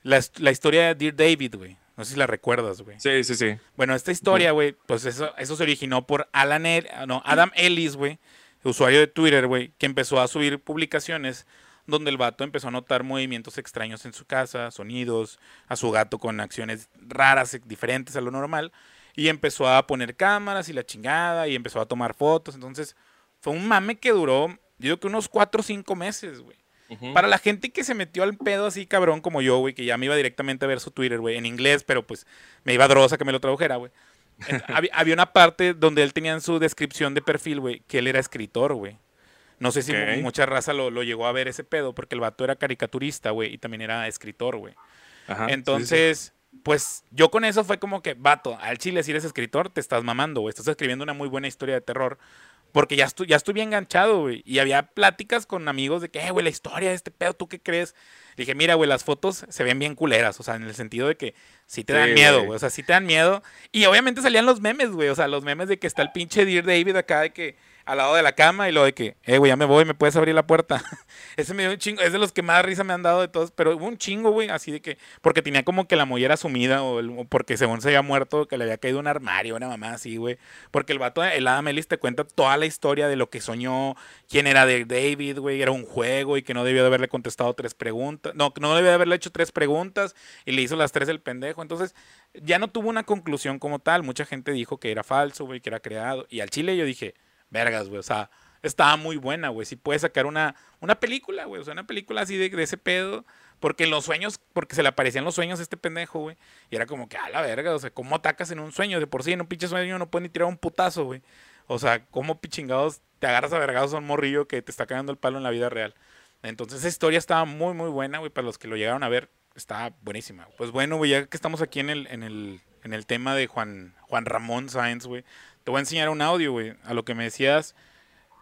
La, la historia de Dear David, güey. No sé si la recuerdas, güey. Sí, sí, sí. Bueno, esta historia, güey, pues eso, eso se originó por Alan El- no, Adam Ellis, güey, usuario de Twitter, güey, que empezó a subir publicaciones donde el vato empezó a notar movimientos extraños en su casa, sonidos, a su gato con acciones raras, diferentes a lo normal, y empezó a poner cámaras y la chingada, y empezó a tomar fotos. Entonces, fue un mame que duró, yo digo que unos cuatro o cinco meses, güey. Para la gente que se metió al pedo así cabrón como yo, güey, que ya me iba directamente a ver su Twitter, güey, en inglés, pero pues me iba drosa que me lo tradujera, güey. [LAUGHS] Había, había una parte donde él tenía en su descripción de perfil, güey, que él era escritor, güey. No sé si mucha raza lo, lo llegó a ver ese pedo, porque el vato era caricaturista, güey, y también era escritor, güey. Ajá, sí, sí. Entonces, pues yo con eso fue como que, vato, al chile si eres escritor, te estás mamando, güey. Estás escribiendo una muy buena historia de terror. Porque ya, estu ya estuve enganchado, güey. Y había pláticas con amigos de que, eh, güey, la historia de este pedo, ¿tú qué crees? Dije, mira, güey, las fotos se ven bien culeras. O sea, en el sentido de que sí te Sí, dan miedo, güey. O sea, sí te dan miedo. Y obviamente salían los memes, güey. O sea, los memes de que está el pinche Dear David acá de que al lado de la cama y lo de que, eh, güey, ya me voy, me puedes abrir la puerta. [LAUGHS] Ese me dio un chingo, es de los que más risa me han dado de todos, pero hubo un chingo, güey, así de que, porque tenía como que la mollera sumida o, el- porque según se había muerto, que le había caído un armario, una mamá así, güey. Porque el vato, el Adam Ellis te cuenta toda la historia de lo que soñó, quién era de David, güey, era un juego y que no debió de haberle contestado tres preguntas, no, que no debió de haberle hecho tres preguntas y le hizo las tres el pendejo. Entonces, ya no tuvo una conclusión como tal. Mucha gente dijo que era falso, güey, que era creado. Y al chile yo dije, vergas, güey, o sea, estaba muy buena, güey. Si puede sacar una, una película, güey, o sea, una película así de, de ese pedo. Porque en los sueños, porque se le aparecían los sueños a este pendejo, güey. Y era como que, a la verga, o sea, ¿cómo atacas en un sueño? De por sí, en un pinche sueño no puedes ni tirar un putazo, güey. O sea, ¿cómo pichingados te agarras a vergados a un morrillo que te está cagando el palo en la vida real? Entonces, esa historia estaba muy, muy buena, güey, para los que lo llegaron a ver. Está buenísima. Pues bueno, güey, ya que estamos aquí en el, en el, en el tema de Juan, Juan Ramón Sáenz, güey, te voy a enseñar un audio, güey. A lo que me decías,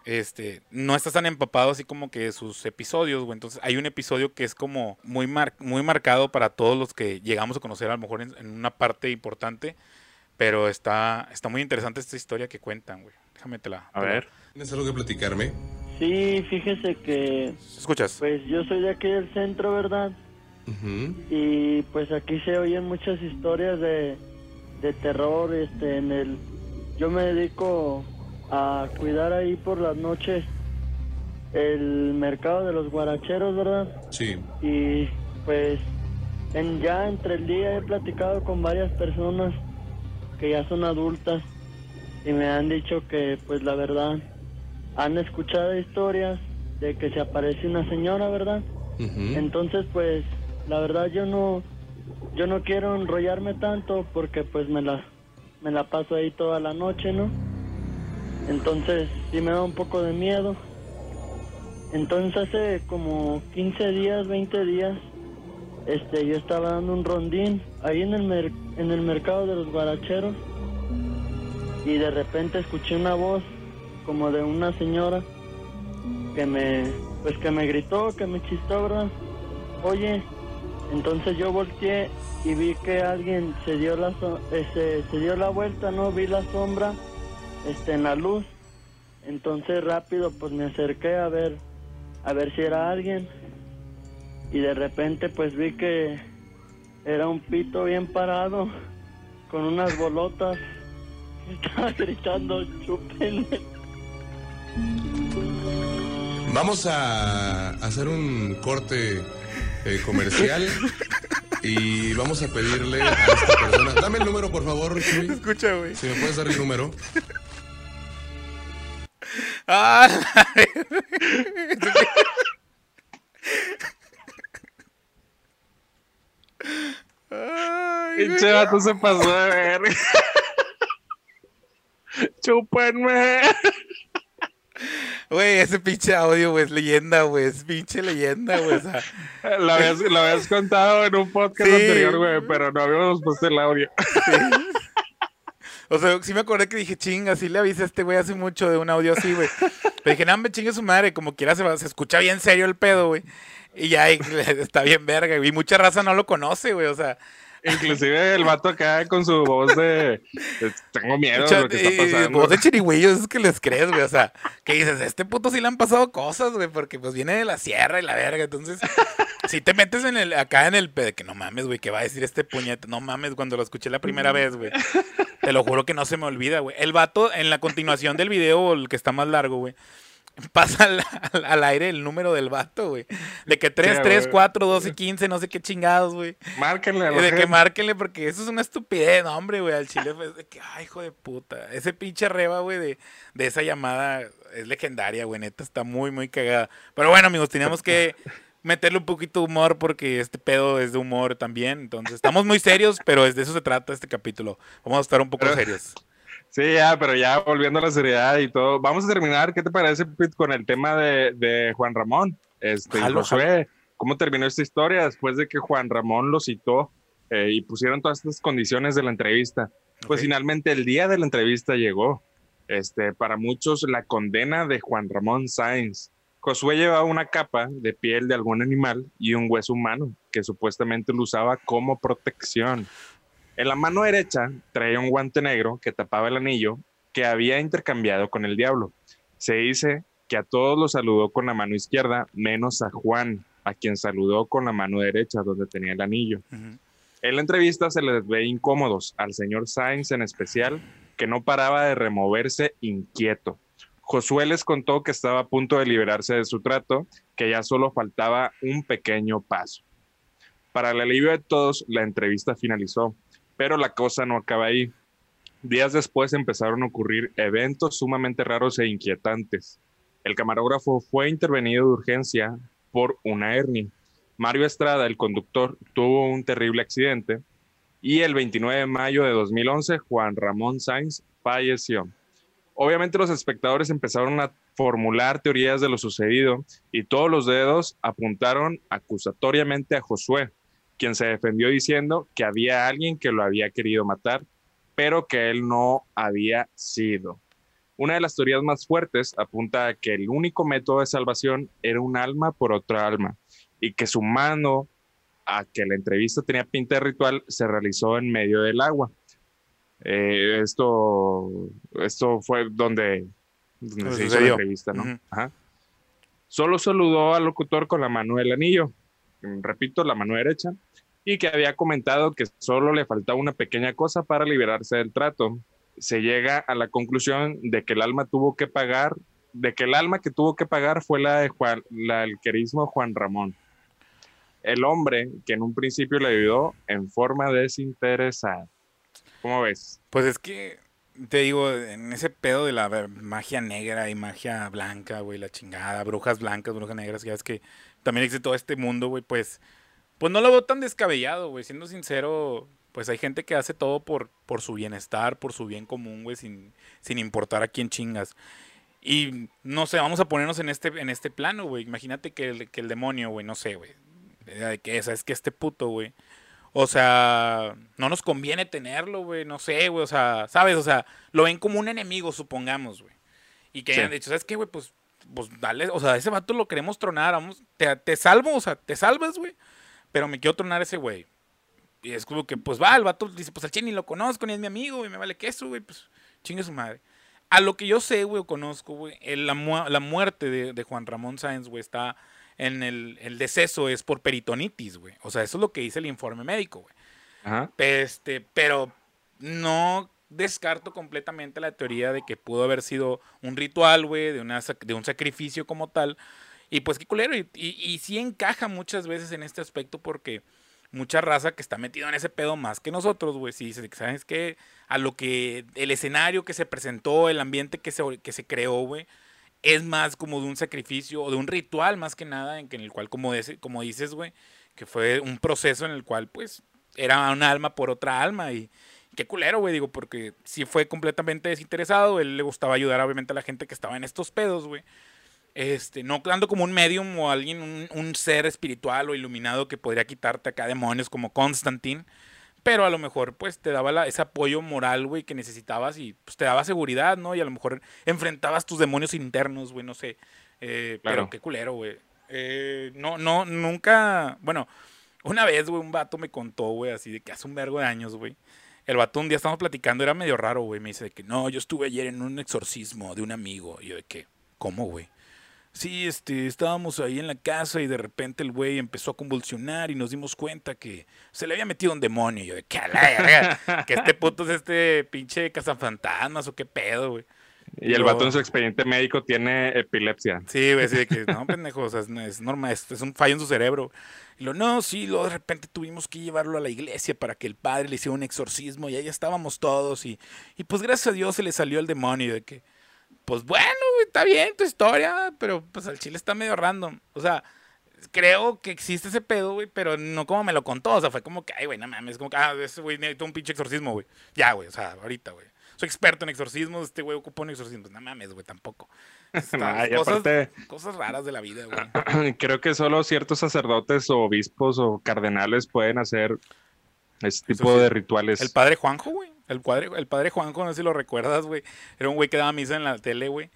este, no estás tan empapado así como que de sus episodios, güey. Entonces, hay un episodio que es como muy, mar- muy marcado para todos los que llegamos a conocer, a lo mejor en, en una parte importante. Pero está, está muy interesante esta historia que cuentan, güey. Déjame te la. A ver. ¿Tienes algo que platicarme? Sí, fíjese que ¿Escuchas? pues yo soy de aquí del centro, ¿verdad? Y pues aquí se oyen muchas historias de, de terror, este, en el... Yo me dedico a cuidar ahí por las noches el mercado de los guaracheros, ¿verdad? Sí. Y pues en, ya entre el día he platicado con varias personas que ya son adultas y me han dicho que pues la verdad han escuchado historias de que se aparece una señora, ¿verdad? Entonces, pues, la verdad yo no, yo no quiero enrollarme tanto porque pues me la, me la paso ahí toda la noche, ¿no? Entonces, sí me da un poco de miedo. Entonces hace como 15 días, 20 días, este, yo estaba dando un rondín ahí en el, en el mercado de los guaracheros y de repente escuché una voz como de una señora que me, pues que me gritó, que me chistó, ¿verdad? Oye, Entonces yo volteé y vi que alguien se dio la so- este, se dio la vuelta, no vi la sombra este en la luz. Entonces rápido pues me acerqué a ver a ver si era alguien. Y de repente pues vi que era un pito bien parado con unas bolotas. [LAUGHS] Estaba gritando, chúpenme. Vamos a hacer un corte eh, comercial y vamos a pedirle a esta persona. Dame el número, por favor, Chuy. Escucha, güey. Si me puedes dar el número. Ah, Ay. Pinche vato se pasó de ver. [LAUGHS] Chúpenme. Güey, ese pinche audio, güey, es leyenda, güey. Es pinche leyenda, güey. O sea, [LAUGHS] Lo habías, lo habías contado en un podcast Sí. anterior, güey, pero no habíamos puesto el audio. [LAUGHS] o sea, sí me acordé que dije, chinga, sí le avisé a este güey hace mucho de un audio así, güey. Pero dije, no, me chingue su madre, como quiera se, va- se escucha bien serio el pedo, güey. Y ya y- [LAUGHS] está bien verga, güey. Y mucha raza no lo conoce, güey. O sea, Inclusive el vato acá con su voz de, de, tengo miedo de lo que está pasando. voz de chirigüillos, es que les crees, güey. O sea, que dices, este puto sí le han pasado cosas, güey, porque pues viene de la sierra y la verga. Entonces, si te metes en el, acá en el de que no mames, güey, que va a decir este puñete, no mames, cuando lo escuché la primera vez, güey. Te lo juro que no se me olvida, güey. El vato, en la continuación del video, el que está más largo, güey. [LAUGHS] Pasa al, al- al aire el número del vato, güey. De que 3, Sí, 3, güey. 4, 12, 15, no sé qué chingados, güey. Márquenle la De que márquenle, porque eso es una estupidez, no, hombre, güey. Al chile, pues, de que, ay, hijo de puta. Ese pinche reba, güey, de, de esa llamada es legendaria, güey. Neta, está muy, muy cagada. Pero bueno, amigos, teníamos que meterle un poquito de humor porque este pedo es de humor también. Entonces, estamos muy serios, pero es de eso se trata este capítulo. Vamos a estar un poco Pero- serios. Sí, ya, pero ya volviendo a la seriedad y todo. Vamos a terminar, ¿qué te parece, Pete, con el tema de, de Juan Ramón? Este, Jalo, Josué, ¿cómo terminó esta historia después de que Juan Ramón lo citó eh, y pusieron todas estas condiciones de la entrevista? Pues Ok. finalmente el día de la entrevista llegó. Este, para muchos, la condena de Juan Ramón Sáenz. Josué llevaba una capa de piel de algún animal y un hueso humano que supuestamente lo usaba como protección. En la mano derecha traía un guante negro que tapaba el anillo que había intercambiado con el diablo. Se dice que a todos los saludó con la mano izquierda, menos a Juan, a quien saludó con la mano derecha, donde tenía el anillo. En la entrevista se les ve incómodos, al señor Sainz en especial, que no paraba de removerse inquieto. Josué les contó que estaba a punto de liberarse de su trato, que ya solo faltaba un pequeño paso. Para el alivio de todos, la entrevista finalizó, pero la cosa no acaba ahí. Días después empezaron a ocurrir eventos sumamente raros e inquietantes. El camarógrafo fue intervenido de urgencia por una hernia. Mario Estrada, el conductor, tuvo un terrible accidente y el 29 de mayo de 2011 Juan Ramón Sainz falleció. Obviamente los espectadores empezaron a formular teorías de lo sucedido y todos los dedos apuntaron acusatoriamente a Josué, quien se defendió diciendo que había alguien que lo había querido matar, pero que él no había sido. Una de las teorías más fuertes apunta a que el único método de salvación era un alma por otra alma y que su mano a que la entrevista tenía pinta de ritual se realizó en medio del agua. Eh, esto, esto fue donde, se hizo la entrevista, ¿no? Ajá. Solo saludó al locutor con la mano del anillo, repito, la mano derecha, y que había comentado que solo le faltaba una pequeña cosa para liberarse del trato. Se llega a la conclusión de que el alma tuvo que pagar, de que el alma que tuvo que pagar fue la de Juan, la del querismo Juan Ramón. El hombre que en un principio le ayudó en forma desinteresada. ¿Cómo ves? Pues es que, te digo, en ese pedo de la magia negra y magia blanca, güey, la chingada, brujas blancas, brujas negras, ya es que también existe todo este mundo, güey, pues, pues no lo veo tan descabellado, güey, siendo sincero, pues hay gente que hace todo por, por su bienestar, por su bien común, güey, sin, sin importar a quién chingas. Y no sé, vamos a ponernos en este, en este plano, güey. Imagínate que el, que el demonio, güey, no sé, güey. Que es que este puto, güey. O sea, no nos conviene tenerlo, güey. No sé, güey. O sea, ¿sabes? O sea, lo ven como un enemigo, supongamos, güey. Y que Sí. hayan dicho, ¿sabes qué, güey? Pues, pues dale, o sea, ese vato lo queremos tronar, vamos, te, te salvo, o sea, te salvas, güey. Pero me quiero tronar ese güey. Y es como que, pues va, el vato dice, pues al chile ni lo conozco, ni es mi amigo, y me vale queso, güey, pues chingue su madre. A lo que yo sé, güey, o conozco, güey, la, mu- la muerte de, de Juan Ramón Sáenz, güey, está en el, el deceso es por peritonitis, güey. O sea, eso es lo que dice el informe médico, güey. Ajá. Este, pero no descarto completamente la teoría de que pudo haber sido un ritual, güey, de, una de un sacrificio como tal. Y pues qué culero. Y, y, sí encaja muchas veces en este aspecto porque mucha raza que está metido en ese pedo más que nosotros, güey. Sí, dice, ¿sabes qué? A lo que el escenario que se presentó, el ambiente que se, que se creó, güey, es más como de un sacrificio o de un ritual más que nada, en, que, en el cual, como, como dices, güey, que fue un proceso en el cual, pues, era un alma por otra alma y qué culero, güey, digo, porque sí fue completamente desinteresado, él le gustaba ayudar obviamente a la gente que estaba en estos pedos, güey. Este, no dando como un medium o alguien, un, un ser espiritual o iluminado que podría quitarte acá demonios como Constantine, pero a lo mejor pues te daba la- ese apoyo moral, güey, que necesitabas y pues te daba seguridad, ¿no? Y a lo mejor enfrentabas tus demonios internos, güey, no sé. Eh, Pero Claro. qué culero, güey. Eh, no, no, nunca, bueno, una vez, güey, un vato me contó, güey, así de que hace un vergo de años, güey. El vato un día estábamos platicando, era medio raro, güey. Me dice de que no, yo estuve ayer en un exorcismo de un amigo. Y yo de que, ¿cómo, güey? Sí, este, estábamos ahí en la casa y de repente el güey empezó a convulsionar y nos dimos cuenta que se le había metido un demonio. Y yo de que que este puto es este pinche cazafantasmas o qué pedo, güey. Y el Yo- vato en su expediente médico tiene epilepsia. Sí, güey, así de que, [LAUGHS] no, pendejo, o sea, es, es normal, es, es un fallo en su cerebro. Y lo, no, sí, luego de repente tuvimos que llevarlo a la iglesia para que el padre le hiciera un exorcismo y ahí estábamos todos y, y pues gracias a Dios se le salió el demonio de que, pues bueno, güey, está bien tu historia, pero pues al chile está medio random. O sea, creo que existe ese pedo, güey, pero no como me lo contó, o sea, fue como que, ay, güey, no mames, como que, ah, ese güey necesita un pinche exorcismo, güey. Ya, güey, o sea, ahorita, güey. Soy experto en exorcismos, este güey ocupa un exorcismo. Pues, no mames, güey, tampoco. [LAUGHS] Ay, cosas, aparte- cosas raras de la vida, güey. [CLEARS THROAT] Creo que solo ciertos sacerdotes o obispos o cardenales pueden hacer ese tipo de rituales. El padre Juanjo, güey. El padre, el padre Juanjo, no sé si lo recuerdas, güey. Era un güey que daba misa en la tele, güey.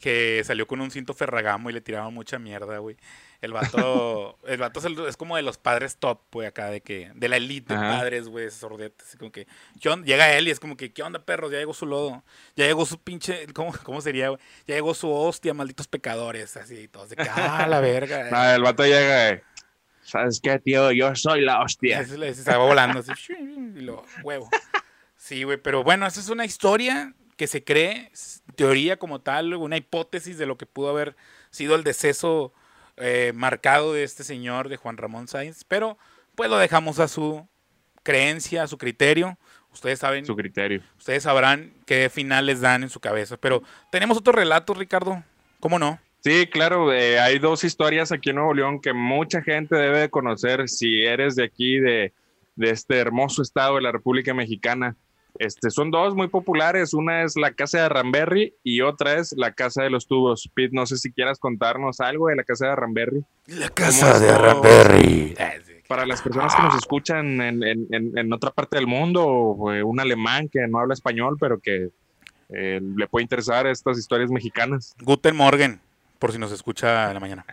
Que salió con un cinto ferragamo y le tiraban mucha mierda, güey. El vato, [LAUGHS] el vato es, el- es como de los padres top, güey, acá, de que, de la elite de padres, güey, sordetes. Así como que, ¿qué onda? llega él y es como que, ¿qué onda, perros? Ya llegó su lodo. Ya llegó su pinche, ¿cómo, cómo sería, güey? Ya llegó su hostia, malditos pecadores, así, todos de que, ah, la verga. [LAUGHS] No, el vato llega y, ¿sabes qué, tío? Yo soy la hostia. Le- se va volando así. [LAUGHS] Y lo huevo. Sí, güey, pero bueno, esa es una historia que se cree, teoría como tal, una hipótesis de lo que pudo haber sido el deceso eh, marcado de este señor, de Juan Ramón Sainz, pero pues lo dejamos a su creencia, a su criterio. Ustedes saben, Su criterio. ustedes sabrán qué finales dan en su cabeza. Pero tenemos otro relato, Ricardo. ¿Cómo no? Sí, claro, eh, hay dos historias aquí en Nuevo León que mucha gente debe de conocer si eres de aquí, de, de este hermoso estado de la República Mexicana. Este, son dos muy populares, una es la Casa de Ramberry y otra es la Casa de los Tubos. Pete, no sé si quieras contarnos algo de la Casa de Ramberry. La casa de Ramberry. Para las personas que nos escuchan en, en- en- en otra parte del mundo, eh, un alemán que no habla español, pero que eh, le puede interesar estas historias mexicanas. Guten Morgen, por si nos escucha en la mañana.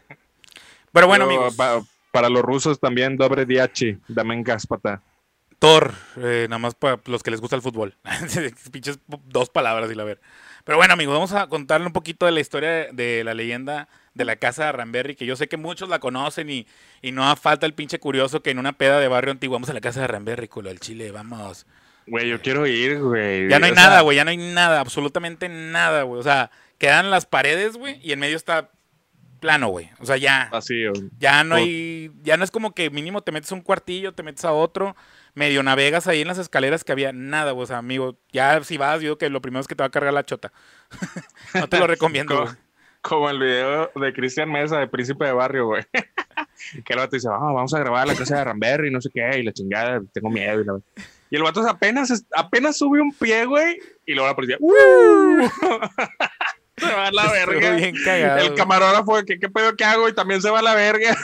Pero bueno, Pero, amigos. pa- para los rusos también, dobre diachi, damen gaspata. Thor, eh, nada más para los que les gusta el fútbol. [LAUGHS] Pinches dos palabras y la ver. Pero bueno, amigos, vamos a contarle un poquito de la historia de, la leyenda de la casa de Ramberry, que yo sé que muchos la conocen y, y no falta el pinche curioso que en una peda de barrio antiguo, vamos a la casa de Ramberry, culo del Chile, vamos. Güey, yo quiero ir, güey. Ya no hay O nada, güey, ya no hay nada, absolutamente nada, güey. O sea, quedan las paredes, güey, y en medio está plano, güey. O sea, ya. Vacío. Ya no hay, ya no es como que mínimo te metes a un cuartillo, te metes a otro, medio navegas ahí en las escaleras que había nada, o sea, amigo, ya si vas, yo digo que lo primero es que te va a cargar la chota. [LAUGHS] no te lo [LAUGHS] recomiendo, Como, el video de Cristian Mesa, de Príncipe de Barrio, güey. [LAUGHS] que el vato dice, "Ah, vamos a grabar la casa de Ramberry, no sé qué, y la chingada, tengo miedo. Y, la... y el vato apenas, apenas sube un pie, güey, y luego la policía, ¡uh! se va a la verga. bien cagado, el camarógrafo, ¿qué, ¿qué pedo que hago? Y también se va a la verga.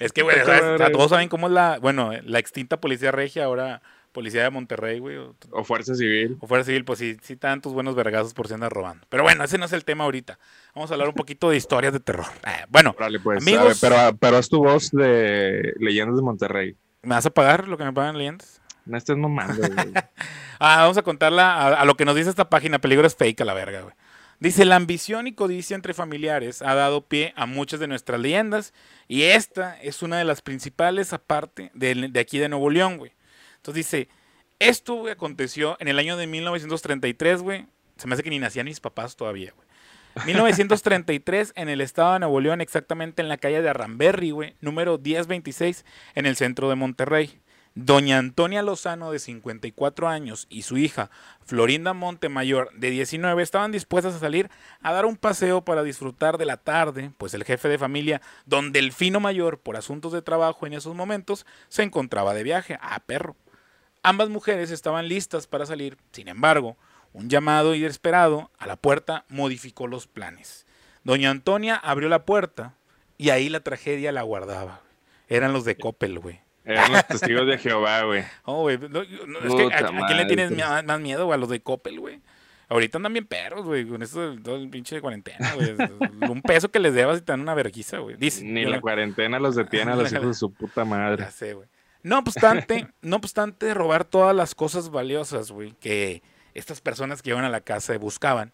Es que, güey, cabrón. todos saben cómo es la, bueno, la extinta policía regia ahora policía de Monterrey, güey, o, O Fuerza Civil. o fuera civil, pues sí, sí te dan tus buenos vergazos por si andas robando. Pero bueno, ese no es el tema ahorita. Vamos a hablar un poquito de historias de terror. Ah, bueno, Órale, pues. Amigos- ver, pero, pero haz tu voz de Leyendas de Monterrey. ¿me vas a pagar lo que me pagan leyendas? No estés mamando, güey. [LAUGHS] Ah, vamos a contarla a, a lo que nos dice esta página. Peligro es fake a la verga, güey. Dice, la ambición y codicia entre familiares ha dado pie a muchas de nuestras leyendas y esta es una de las principales aparte de, de aquí de Nuevo León, güey. Entonces dice, esto, aconteció en el año de 1933, güey. Se me hace que ni nacían mis papás todavía, güey. 1933 en el estado de Nuevo León, exactamente en la calle de Arramberry, güey, número 1026, en el centro de Monterrey. Doña Antonia Lozano, de 54 años, y su hija, Florinda Montemayor, de 19, estaban dispuestas a salir a dar un paseo para disfrutar de la tarde, pues el jefe de familia, don Delfino Mayor, por asuntos de trabajo en esos momentos, se encontraba de viaje. a perro! Ambas mujeres estaban listas para salir, sin embargo, un llamado inesperado a la puerta modificó los planes. Doña Antonia abrió la puerta y ahí la tragedia la guardaba. Eran los de Coppel, güey. Eran los testigos de Jehová, güey. [LAUGHS] Oh, güey. no, no, es que, ¿a, a quién le tienes más, más miedo, güey? A los de Coppel, güey. Ahorita andan bien perros, güey, con esto del todo el pinche de cuarentena, güey. Un peso que les debas y te dan una verguiza, güey. Dice. Ni la cuarentena los detiene a los hijos de su puta madre. Ya sé, güey. No obstante, no obstante robar todas las cosas valiosas, güey, que estas personas que iban a la casa buscaban,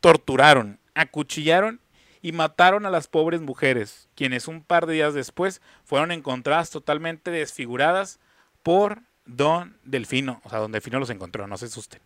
torturaron, acuchillaron y mataron a las pobres mujeres, quienes un par de días después fueron encontradas totalmente desfiguradas por Don Delfino, o sea, Don Delfino los encontró, no se asusten.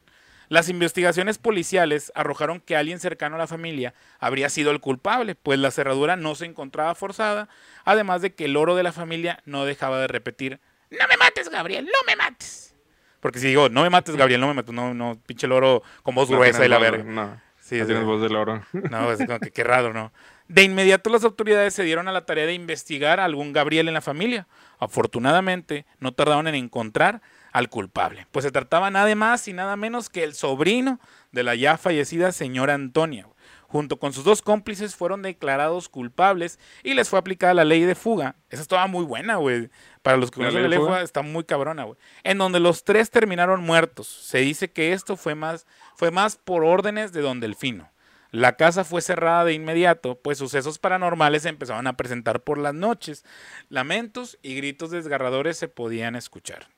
Las investigaciones policiales arrojaron que alguien cercano a la familia habría sido el culpable, pues la cerradura no se encontraba forzada, además de que el oro de la familia no dejaba de repetir, no me mates, Gabriel, no me mates. Porque si digo, no me mates, Gabriel, no me mates, no, no, pinche loro con voz No gruesa y la verga. No, Sí, tienes voz del oro. [LAUGHS] No, es como que qué raro, ¿no? De inmediato las autoridades se dieron a la tarea de investigar a algún Gabriel en la familia. Afortunadamente, no tardaron en encontrar al culpable, pues se trataba nada más y nada menos que el sobrino de la ya fallecida señora Antonia. Junto con sus dos cómplices fueron declarados culpables y les fue aplicada la ley de fuga. Esa estaba muy buena, güey. Para los que ¿La conocen la de ley de fuga? fuga, está muy cabrona, güey. En donde los tres terminaron muertos. Se dice que esto fue más, fue más por órdenes de Don Delfino. La casa fue cerrada de inmediato, pues sucesos paranormales se empezaban a presentar por las noches. Lamentos y gritos desgarradores se podían escuchar.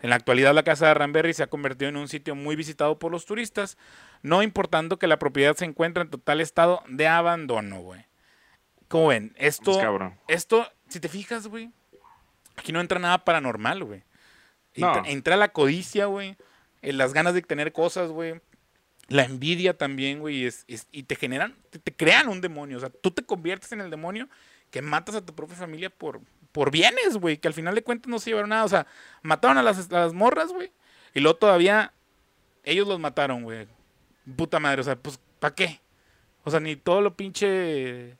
En la actualidad la casa de Ramberry se ha convertido en un sitio muy visitado por los turistas, no importando que la propiedad se encuentra en total estado de abandono, güey. Como ven, esto, esto, si te fijas, güey, aquí no entra nada paranormal, güey. Entra, No. entra la codicia, güey, eh, las ganas de tener cosas, güey. La envidia también, güey, y, es- es- y te generan, te, te crean un demonio. O sea, tú te conviertes en el demonio que matas a tu propia familia por, por bienes, güey, que al final de cuentas no se llevaron nada. O sea, mataron a las, a las morras, güey, y luego todavía ellos los mataron, güey. Puta madre, o sea, pues, ¿para qué? O sea, ni todo lo pinche.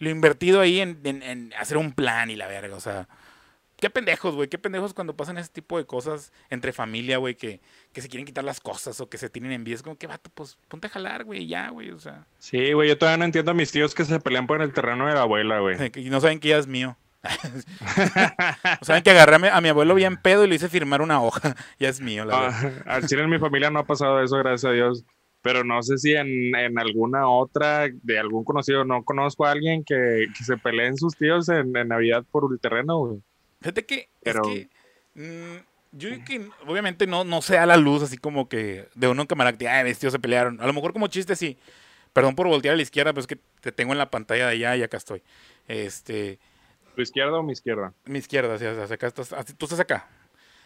Lo invertido ahí en, en- en hacer un plan y la verga, o sea. Qué pendejos, güey, qué pendejos cuando pasan ese tipo de cosas entre familia, güey, que, que se quieren quitar las cosas o que se tienen envidia. Es como que, vato, pues ponte a jalar, güey, ya, güey, o sea. Sí, güey, yo todavía no entiendo a mis tíos que se pelean por el terreno de la abuela, güey. [LAUGHS] Y no saben que ya es mío. [LAUGHS] No saben que agarré a mi, a mi abuelo bien pedo y le hice firmar una hoja. [LAUGHS] Ya es mío, la verdad. Ah, [LAUGHS] al chile en mi familia no ha pasado eso, gracias a Dios. Pero no sé si en, en alguna otra, de algún conocido, no conozco a alguien que, que se peleen sus tíos en, en Navidad por el terreno, güey. Fíjate que, Pero- es que mm, yo que obviamente no, no sea la luz así como que de uno en camarada que, ay, mis tíos se pelearon. A lo mejor como chiste sí. Perdón por voltear a la izquierda, pero es que te tengo en la pantalla de allá y acá estoy. Este, ¿Tu izquierda o mi izquierda? mi izquierda, sea, o sea, acá estás, así- tú estás acá.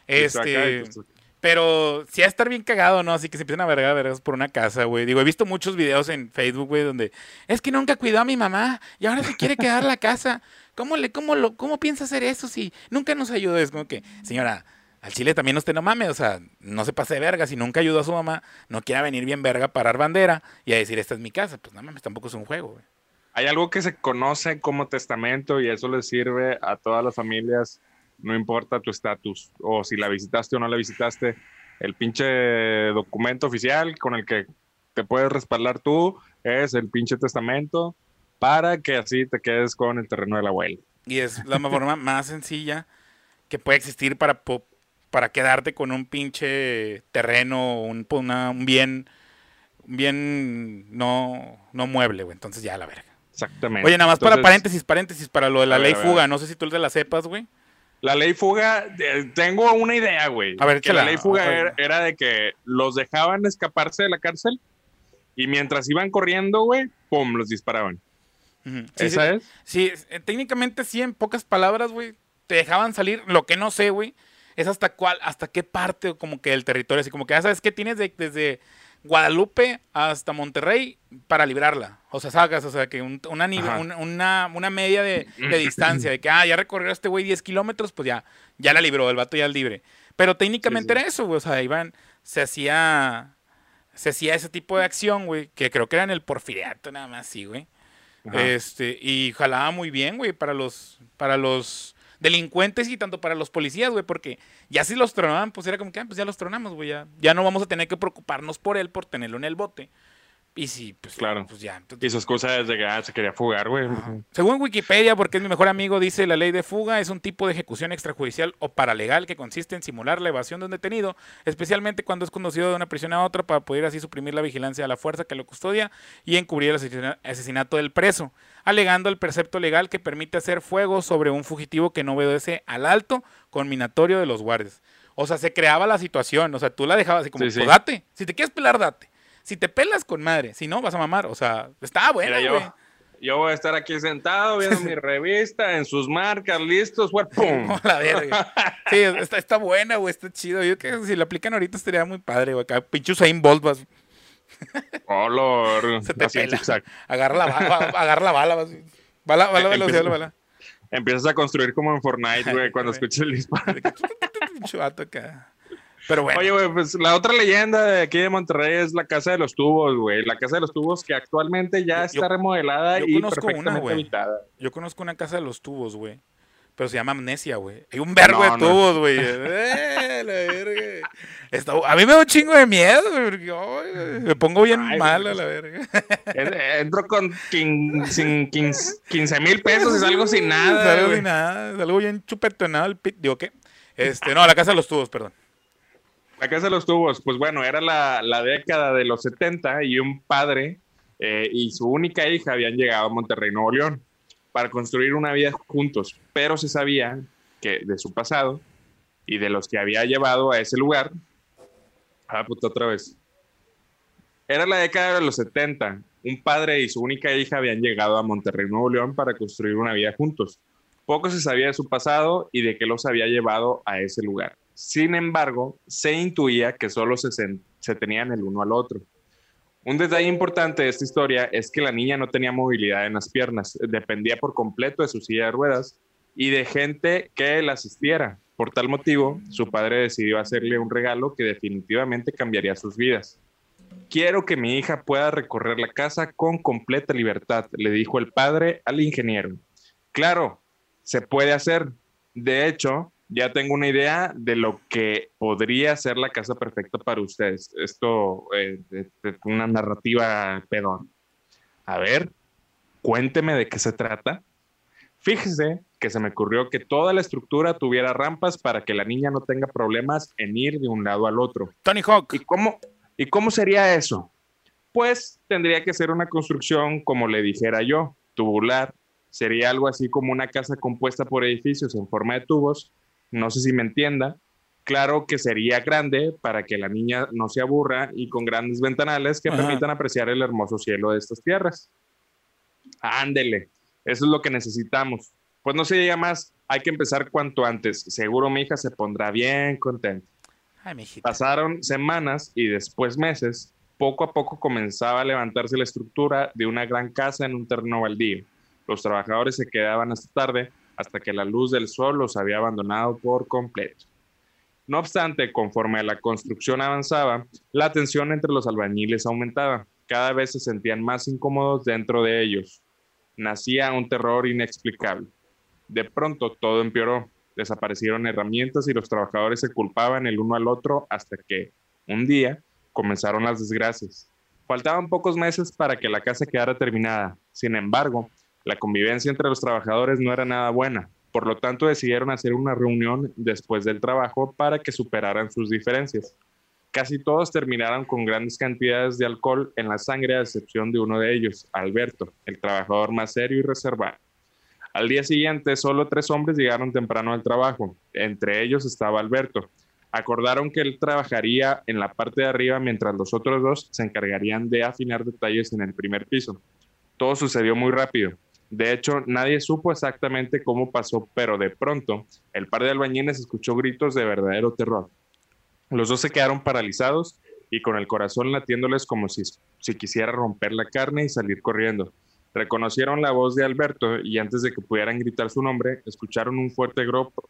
Este, pero sí a estar bien cagado, ¿no? Así que se empiezan a vergar a vergas por una casa, güey. Digo, he visto muchos videos en Facebook, güey, donde es que nunca cuidó a mi mamá y ahora se quiere quedar la casa. ¿Cómo le, cómo lo, cómo piensa hacer eso si nunca nos ayudó? Es como que, señora, al chile también usted no mames, o sea, no se pase de verga. Si nunca ayudó a su mamá, no quiera venir bien verga, parar bandera y a decir, esta es mi casa. Pues no mames, tampoco es un juego, güey. Hay algo que se conoce como testamento y eso le sirve a todas las familias, no importa tu estatus o si la visitaste o no la visitaste. El pinche documento oficial con el que te puedes respaldar tú es el pinche testamento para que así te quedes con el terreno del abuelo. Y es la forma [LAUGHS] más sencilla que puede existir para para quedarte con un pinche terreno, un, una- un bien, un bien no, no mueble, güey. Entonces ya la verga. Exactamente. Oye, nada más para paréntesis, paréntesis, para lo de la ley ver. fuga. No sé si tú te la sepas, güey. La ley fuga, eh, tengo una idea, güey. A ver, que la ley fuga era, era de que los dejaban escaparse de la cárcel y mientras iban corriendo, güey, pum, los disparaban. Sí, ¿Esa sí, es? Sí, eh, técnicamente sí, en pocas palabras, güey, te dejaban salir. Lo que no sé, güey, es hasta cuál, hasta qué parte como que del territorio, así como que ya sabes que tienes de- desde Guadalupe hasta Monterrey para librarla. O sea, sacas, o sea, que un- una, una, media de, de [LAUGHS] distancia, de que, ah, ya recorrió este güey 10 kilómetros, pues ya, ya la libró, el vato ya es libre. Pero técnicamente Sí, sí. era eso, güey, o sea, iban, se hacía, se hacía ese tipo de acción, güey, que creo que era en el porfiriato nada más, sí, güey. Ajá. Este, y jalaba muy bien, güey, para los, para los delincuentes y tanto para los policías, güey, porque ya si los tronaban, pues era como que, ah, pues ya los tronamos, güey, ya, ya no vamos a tener que preocuparnos por él, por tenerlo en el bote. Y sí, pues, Claro. pues ya. Y su excusa es de que ah, se quería fugar, güey. Según Wikipedia, porque es mi mejor amigo, dice la ley de fuga es un tipo de ejecución extrajudicial o paralegal que consiste en simular la evasión de un detenido, especialmente cuando es conducido de una prisión a otra para poder así suprimir la vigilancia de la fuerza que lo custodia y encubrir el asesina- asesinato del preso, alegando el precepto legal que permite hacer fuego sobre un fugitivo que no obedece al alto conminatorio de los guardias. O sea, se creaba la situación, o sea, tú la dejabas así como, Sí, sí. pues date, si te quieres pelar, date. Si te pelas con madre, si no, vas a mamar. O sea, está buena, Mira, güey. yo, voy a estar aquí sentado viendo mi [LAUGHS] revista en sus marcas, listos, güey, pum. No, la verga. [LAUGHS] Sí, está, está buena, güey, está chido. Yo creo que si la aplican ahorita estaría muy padre, güey. Acá, pinche Usain Bolt, vas, Olor. se te pela. Agarra la bala, agarra la bala, vas. Bala, bala, velocidad de la bala. Empiezas a construir como en Fortnite, güey, cuando escuchas el disparo. [LAUGHS] Acá. Pero bueno. Oye, güey, pues la otra leyenda de aquí de Monterrey es la Casa de los Tubos, güey. La Casa de los Tubos que actualmente ya Yo- está remodelada yo y conozco una, perfectamente güey. habitada. Yo conozco una casa de los tubos, güey. Pero se llama Amnesia, güey. Hay un vergo No, de no. tubos, güey. Eh, la verga. Está- a mí me da un chingo de miedo, güey. porque, me pongo bien Ay, mal a la verga. En- Entro con quin- sin 15 mil pesos y salgo sin nada. Salgo sin nada. Salgo bien chupetonado el pit. Digo, ¿qué? Este, no, la casa de los tubos, perdón. La Casa de los Tubos, pues bueno, era la, la década de los 70 y un padre eh, y su única hija habían llegado a Monterrey, Nuevo León, para construir una vida juntos, pero se sabía que de su pasado y de los que había llevado a ese lugar, ah, puta, otra vez. Era la década de los 70. Un padre y su única hija habían llegado a Monterrey, Nuevo León, para construir una vida juntos. Poco se sabía de su pasado y de qué los había llevado a ese lugar. Sin embargo, se intuía que solo se, tenían el uno al otro. Un detalle importante de esta historia es que la niña no tenía movilidad en las piernas, dependía por completo de su silla de ruedas y de gente que la asistiera. Por tal motivo, su padre decidió hacerle un regalo que definitivamente cambiaría sus vidas. Quiero que mi hija pueda recorrer la casa con completa libertad, le dijo el padre al ingeniero. Claro, se puede hacer. De hecho, ya tengo una idea de lo que podría ser la casa perfecta para ustedes. Esto es una narrativa pedón. A ver, cuénteme de qué se trata. Fíjese que se me ocurrió que toda la estructura tuviera rampas para que la niña no tenga problemas en ir de un lado al otro. Tony Hawk. ¿Y cómo, ¿Y cómo sería eso? Pues tendría que ser una construcción, como le dijera yo, tubular. Sería algo así como una casa compuesta por edificios en forma de tubos. No sé si me entienda. Claro que sería grande para que la niña no se aburra y con grandes ventanales que Ajá. permitan apreciar el hermoso cielo de estas tierras. Ándele, eso es lo que necesitamos. Pues no se diga más, hay que empezar cuanto antes. Seguro mi hija se pondrá bien contenta. Ay. Pasaron semanas y después meses. Poco a poco comenzaba a levantarse la estructura de una gran casa en un terreno baldío. Los trabajadores se quedaban hasta tarde hasta que la luz del sol los había abandonado por completo. No obstante, conforme la construcción avanzaba, la tensión entre los albañiles aumentaba. Cada vez se sentían más incómodos dentro de ellos. Nacía un terror inexplicable. De pronto todo empeoró. Desaparecieron herramientas y los trabajadores se culpaban el uno al otro hasta que, un día, comenzaron las desgracias. Faltaban pocos meses para que la casa quedara terminada. Sin embargo, la convivencia entre los trabajadores no era nada buena. Por lo tanto, decidieron hacer una reunión después del trabajo para que superaran sus diferencias. Casi todos terminaron con grandes cantidades de alcohol en la sangre, a excepción de uno de ellos, Alberto, el trabajador más serio y reservado. Al día siguiente, solo tres hombres llegaron temprano al trabajo. Entre ellos estaba Alberto. Acordaron que él trabajaría en la parte de arriba mientras los otros dos se encargarían de afinar detalles en el primer piso. Todo sucedió muy rápido. De hecho, nadie supo exactamente cómo pasó, pero de pronto el par de albañiles escuchó gritos de verdadero terror. Los dos se quedaron paralizados y con el corazón latiéndoles como si, si quisiera romper la carne y salir corriendo. Reconocieron la voz de Alberto y antes de que pudieran gritar su nombre, escucharon un fuerte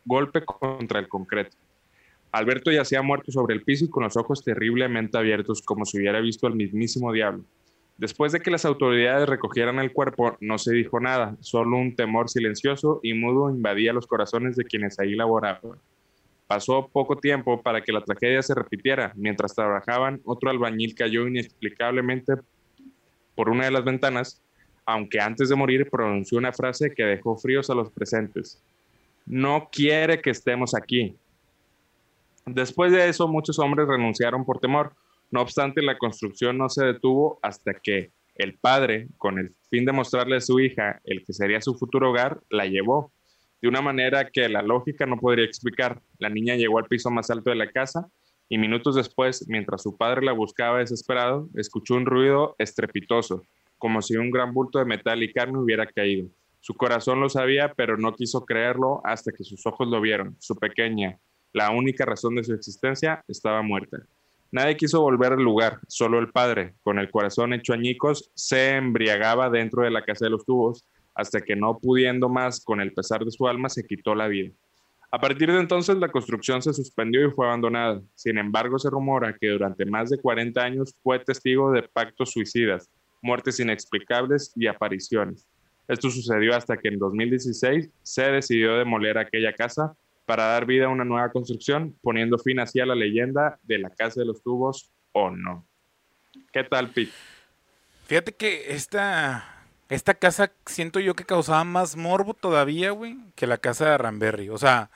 golpe contra el concreto. Alberto yacía muerto sobre el piso y con los ojos terriblemente abiertos como si hubiera visto al mismísimo diablo. Después de que las autoridades recogieran el cuerpo, no se dijo nada, solo un temor silencioso y mudo invadía los corazones de quienes ahí laboraban. Pasó poco tiempo para que la tragedia se repitiera. Mientras trabajaban, otro albañil cayó inexplicablemente por una de las ventanas, aunque antes de morir pronunció una frase que dejó fríos a los presentes. No quiere que estemos aquí. Después de eso, muchos hombres renunciaron por temor. No obstante, la construcción no se detuvo hasta que el padre, con el fin de mostrarle a su hija el que sería su futuro hogar, la llevó. De una manera que la lógica no podría explicar. La niña llegó al piso más alto de la casa y minutos después, mientras su padre la buscaba desesperado, escuchó un ruido estrepitoso, como si un gran bulto de metal y carne hubiera caído. Su corazón lo sabía, pero no quiso creerlo hasta que sus ojos lo vieron. Su pequeña, la única razón de su existencia, estaba muerta. Nadie quiso volver al lugar, solo el padre, con el corazón hecho añicos, se embriagaba dentro de la casa de los tubos, hasta que no pudiendo más con el pesar de su alma, se quitó la vida. A partir de entonces, la construcción se suspendió y fue abandonada. Sin embargo, se rumora que durante más de 40 años fue testigo de pactos suicidas, muertes inexplicables y apariciones. Esto sucedió hasta que en 2016 se decidió demoler aquella casa para dar vida a una nueva construcción, poniendo fin así a la leyenda de la Casa de los Tubos o no. ¿Qué tal, Pete? Fíjate que esta, esta casa siento yo que causaba más morbo todavía, güey, que la casa de Ramberry. O sea,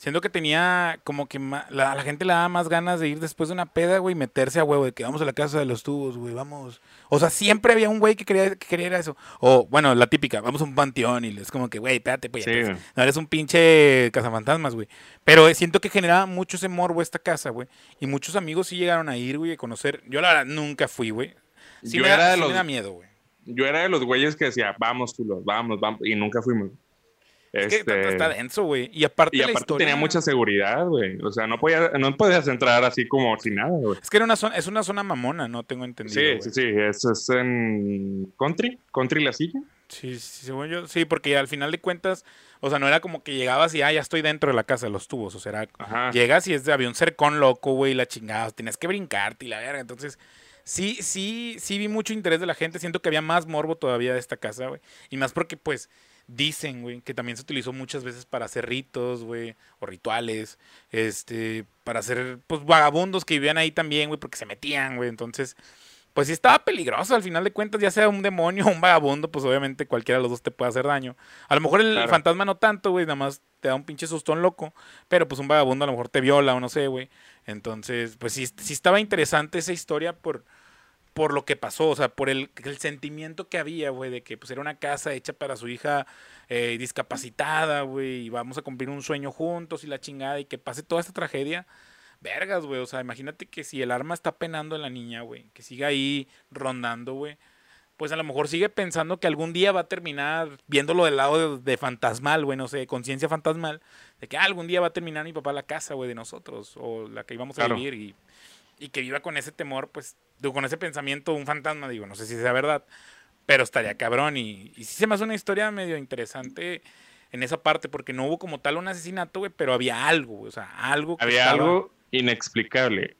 siento que tenía como que la, la gente le daba más ganas de ir después de una peda, güey, y meterse a huevo, de que vamos a la casa de los tubos, güey, vamos. O sea, siempre había un güey que quería, que quería ir a eso. O, bueno, la típica, vamos a un panteón y es como que, güey, espérate, pues, Sí, no eres un pinche cazafantasmas, güey. Pero eh, siento que generaba mucho ese morbo esta casa, güey. Y muchos amigos sí llegaron a ir, güey, a conocer. Yo la verdad nunca fui, güey. Sí, Yo me, da, era de sí me los- da miedo, güey. Yo era de los güeyes que decía, vamos, culos, vamos, vamos, y nunca fuimos. Es que Este, está denso, güey. Y aparte, y la historia, tenía mucha seguridad, güey. O sea, no, podía, no podías entrar así como sin nada, güey. Es que era una zona, es una zona mamona, no tengo entendido. Sí, sí, sí, eso es en Country, Country La Silla. Sí, sí, según yo, sí, porque al final de cuentas, o sea, no era como que llegabas y ah, ya estoy dentro de la casa de los tubos, o sea, era, Ajá. llegas y es de avión cercón loco, güey, la chingada, tienes que brincarte y la verga, entonces, sí, sí, sí vi mucho interés de la gente, siento que había más morbo todavía de esta casa, güey, y más porque, pues, dicen, güey, que también se utilizó muchas veces para hacer ritos, güey, o rituales, este, para hacer, pues, vagabundos que vivían ahí también, güey, porque se metían, güey, entonces... Pues sí estaba peligroso, al final de cuentas, ya sea un demonio [LAUGHS] o un vagabundo, pues obviamente cualquiera de los dos te puede hacer daño. A lo mejor el Claro. fantasma no tanto, güey, nada más te da un pinche sustón loco, pero pues un vagabundo a lo mejor te viola o no sé, güey. Entonces, pues sí, sí estaba interesante esa historia por, por lo que pasó, o sea, por el, el sentimiento que había, güey, de que pues era una casa hecha para su hija eh, discapacitada, güey, y vamos a cumplir un sueño juntos y la chingada, y que pase toda esta tragedia. Vergas, güey, o sea, imagínate que si el arma está penando en la niña, güey, que siga ahí rondando, güey, pues a lo mejor sigue pensando que algún día va a terminar viéndolo del lado de, de fantasmal, güey, no sé, conciencia fantasmal, de que ah, algún día va a terminar mi papá la casa, güey, de nosotros, o la que íbamos a Claro. vivir, y, y que viva con ese temor, pues, digo, con ese pensamiento, un fantasma, digo, no sé si sea verdad, pero estaría cabrón, y, y sí se me hace una historia medio interesante en esa parte, porque no hubo como tal un asesinato, güey, pero había algo, güey, o sea, algo que Había estaba- algo inexplicable.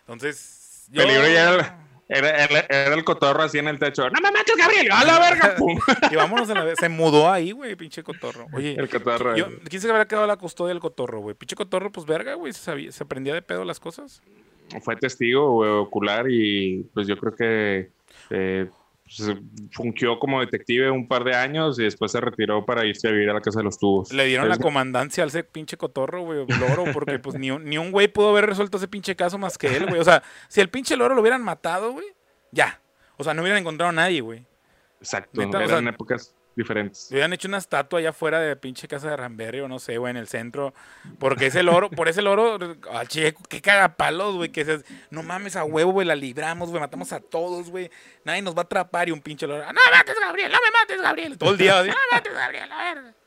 Entonces, Peligro ya era, era, era- era el cotorro así en el techo. ¡No me mates, Gabriel! ¡A la verga! [LAUGHS] ¡Pum! Y vámonos a la. Se mudó ahí, güey, pinche cotorro. Oye, El cotorro. yo- ¿quién se habrá quedado la custodia del cotorro, güey? Pinche cotorro, pues verga, güey. Se, sabía- se aprendía de pedo las cosas. Fue testigo ocular y pues yo creo que eh, se fungió como detective un par de años y después se retiró para irse a vivir a la casa de los tubos. Le dieron la comandancia al ese pinche cotorro, güey, loro, porque pues ni un, ni un güey pudo haber resuelto ese pinche caso más que él, güey. O sea, si el pinche loro lo hubieran matado, güey, ya. O sea, no hubieran encontrado a nadie, güey. Exacto, Neta, o eran sea- épocas diferentes. Le hubieran hecho una estatua allá afuera de pinche casa de Ramberry o no sé, güey, en el centro. Porque ese loro, por ese loro, ah, che, qué cagapalos, güey, que dices, no mames a huevo, güey, la libramos, güey, matamos a todos, güey. Nadie nos va a atrapar y un pinche loro, no me mates, Gabriel, no me mates, Gabriel. Todo el día, así, no mates, Gabriel, a ver.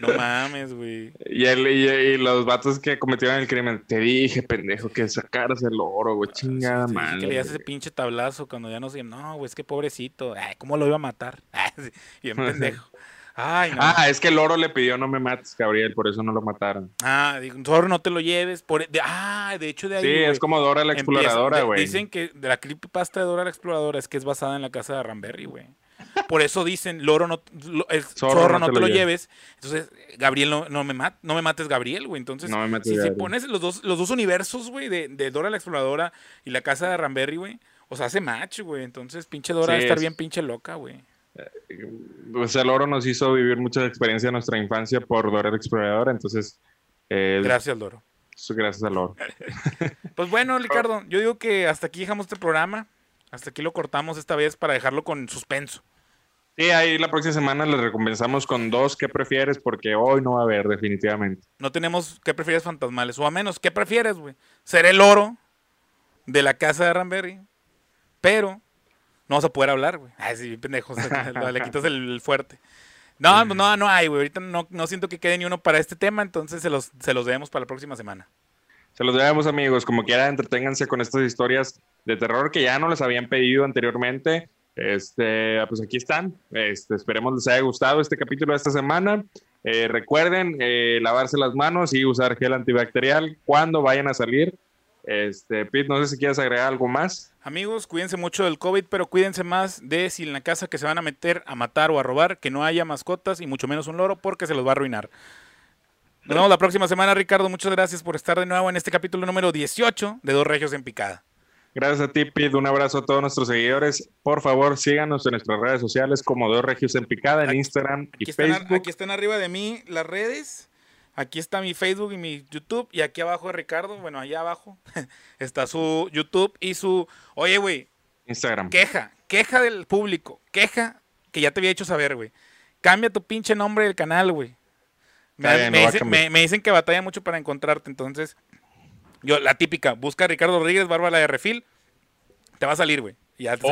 No mames, güey. Y, el, y, y los vatos que cometieron el crimen, te dije, pendejo, que sacaras el oro, güey, chingada Sí, madre. que le das ese pinche tablazo cuando ya no sé, no, güey, es que pobrecito, ay, ¿cómo lo iba a matar? [LAUGHS] Sí, Bien [LAUGHS] pendejo. Ay, no. Ah, es que el oro le pidió no me mates, Gabriel, por eso no lo mataron. Ah, digo, zorro, no te lo lleves. Por, de, ah, de hecho, de ahí. Sí, es como Dora la exploradora, güey. Dicen que de la creepypasta de Dora la exploradora es que es basada en la casa de Ramberry, güey. Por eso dicen, loro no, lo- el zorro, no, te lo lleves. Entonces, Gabriel, no, no me mat, no me mates, Gabriel, güey. Entonces, No me mates, si, si pones los dos, los dos universos, güey, de, de Dora la exploradora y la casa de Ramberry, güey, o sea, hace match, güey. Entonces, pinche Dora va a estar es- bien pinche loca, güey. Pues el oro nos hizo vivir muchas experiencias de nuestra infancia por Dora la exploradora, entonces, eh, Gracias, eso gracias al oro. [LAUGHS] Pues bueno, [LAUGHS] Ricardo, yo digo que hasta aquí dejamos este programa. Hasta aquí lo cortamos esta vez para dejarlo con suspenso. Sí, ahí la próxima semana les recompensamos con dos ¿qué prefieres? Porque hoy no va a haber, definitivamente. No tenemos qué prefieres fantasmales. O a menos, ¿qué prefieres, güey? Ser el oro de la casa de Ramberry. Pero no vas a poder hablar, güey. Ay, sí, pendejo. o sea, [LAUGHS] le- quitas el, fuerte. No, no, no hay, güey. Ahorita no, no siento que quede ni uno para este tema, entonces se los, se los debemos para la próxima semana. Se los debemos, amigos. Como quiera, entreténganse con estas historias de terror que ya no les habían pedido anteriormente. Este, pues aquí están. Este, esperemos les haya gustado este capítulo de esta semana. Eh, recuerden eh, lavarse las manos y usar gel antibacterial cuando vayan a salir. Este, Pete, no sé si quieres agregar algo más. Amigos, cuídense mucho del COVID, pero cuídense más de si en la casa que se van a meter a matar o a robar, que no haya mascotas y mucho menos un loro porque se los va a arruinar. Nos vemos la próxima semana, Ricardo. Muchas gracias por estar de nuevo en este capítulo número 18 de Dos Regios en Picada. Gracias a ti, Pete. Un abrazo a todos nuestros seguidores. Por favor, síganos en nuestras redes sociales como Dos Regios en Picada en Aquí- Instagram y Aquí están, Facebook. aquí están arriba de mí las redes. Aquí está mi Facebook y mi YouTube. Y aquí abajo de Ricardo, bueno, allá abajo, [LAUGHS] está su YouTube y su... Oye, güey, Instagram. queja, queja del público, queja que ya te había hecho saber, güey. Cambia tu pinche nombre del canal, güey. Dicen, me- me dicen que batalla mucho para encontrarte, entonces, yo, la típica, busca a Ricardo Rodríguez, Bárbara de Refil, te va a salir, güey.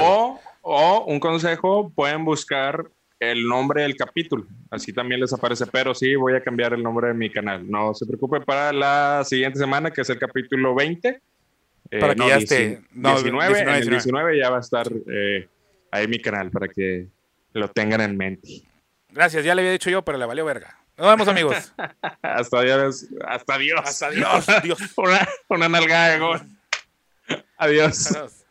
O, o un consejo, pueden buscar el nombre del capítulo. Así también les aparece. Pero sí, voy a cambiar el nombre de mi canal. No se preocupe para la siguiente semana, que es el capítulo 20. eh, Para que no, ya 19, esté- no, 19, 19, en el 19. 19 ya va a estar eh, ahí mi canal para que lo tengan en mente. Gracias, ya le había dicho yo, pero le valió verga. Nos vemos, amigos. [LAUGHS] Hasta Dios. Hasta Dios. Hasta Dios, Dios. [LAUGHS] una, una nalgada de gol. Adiós. Adiós.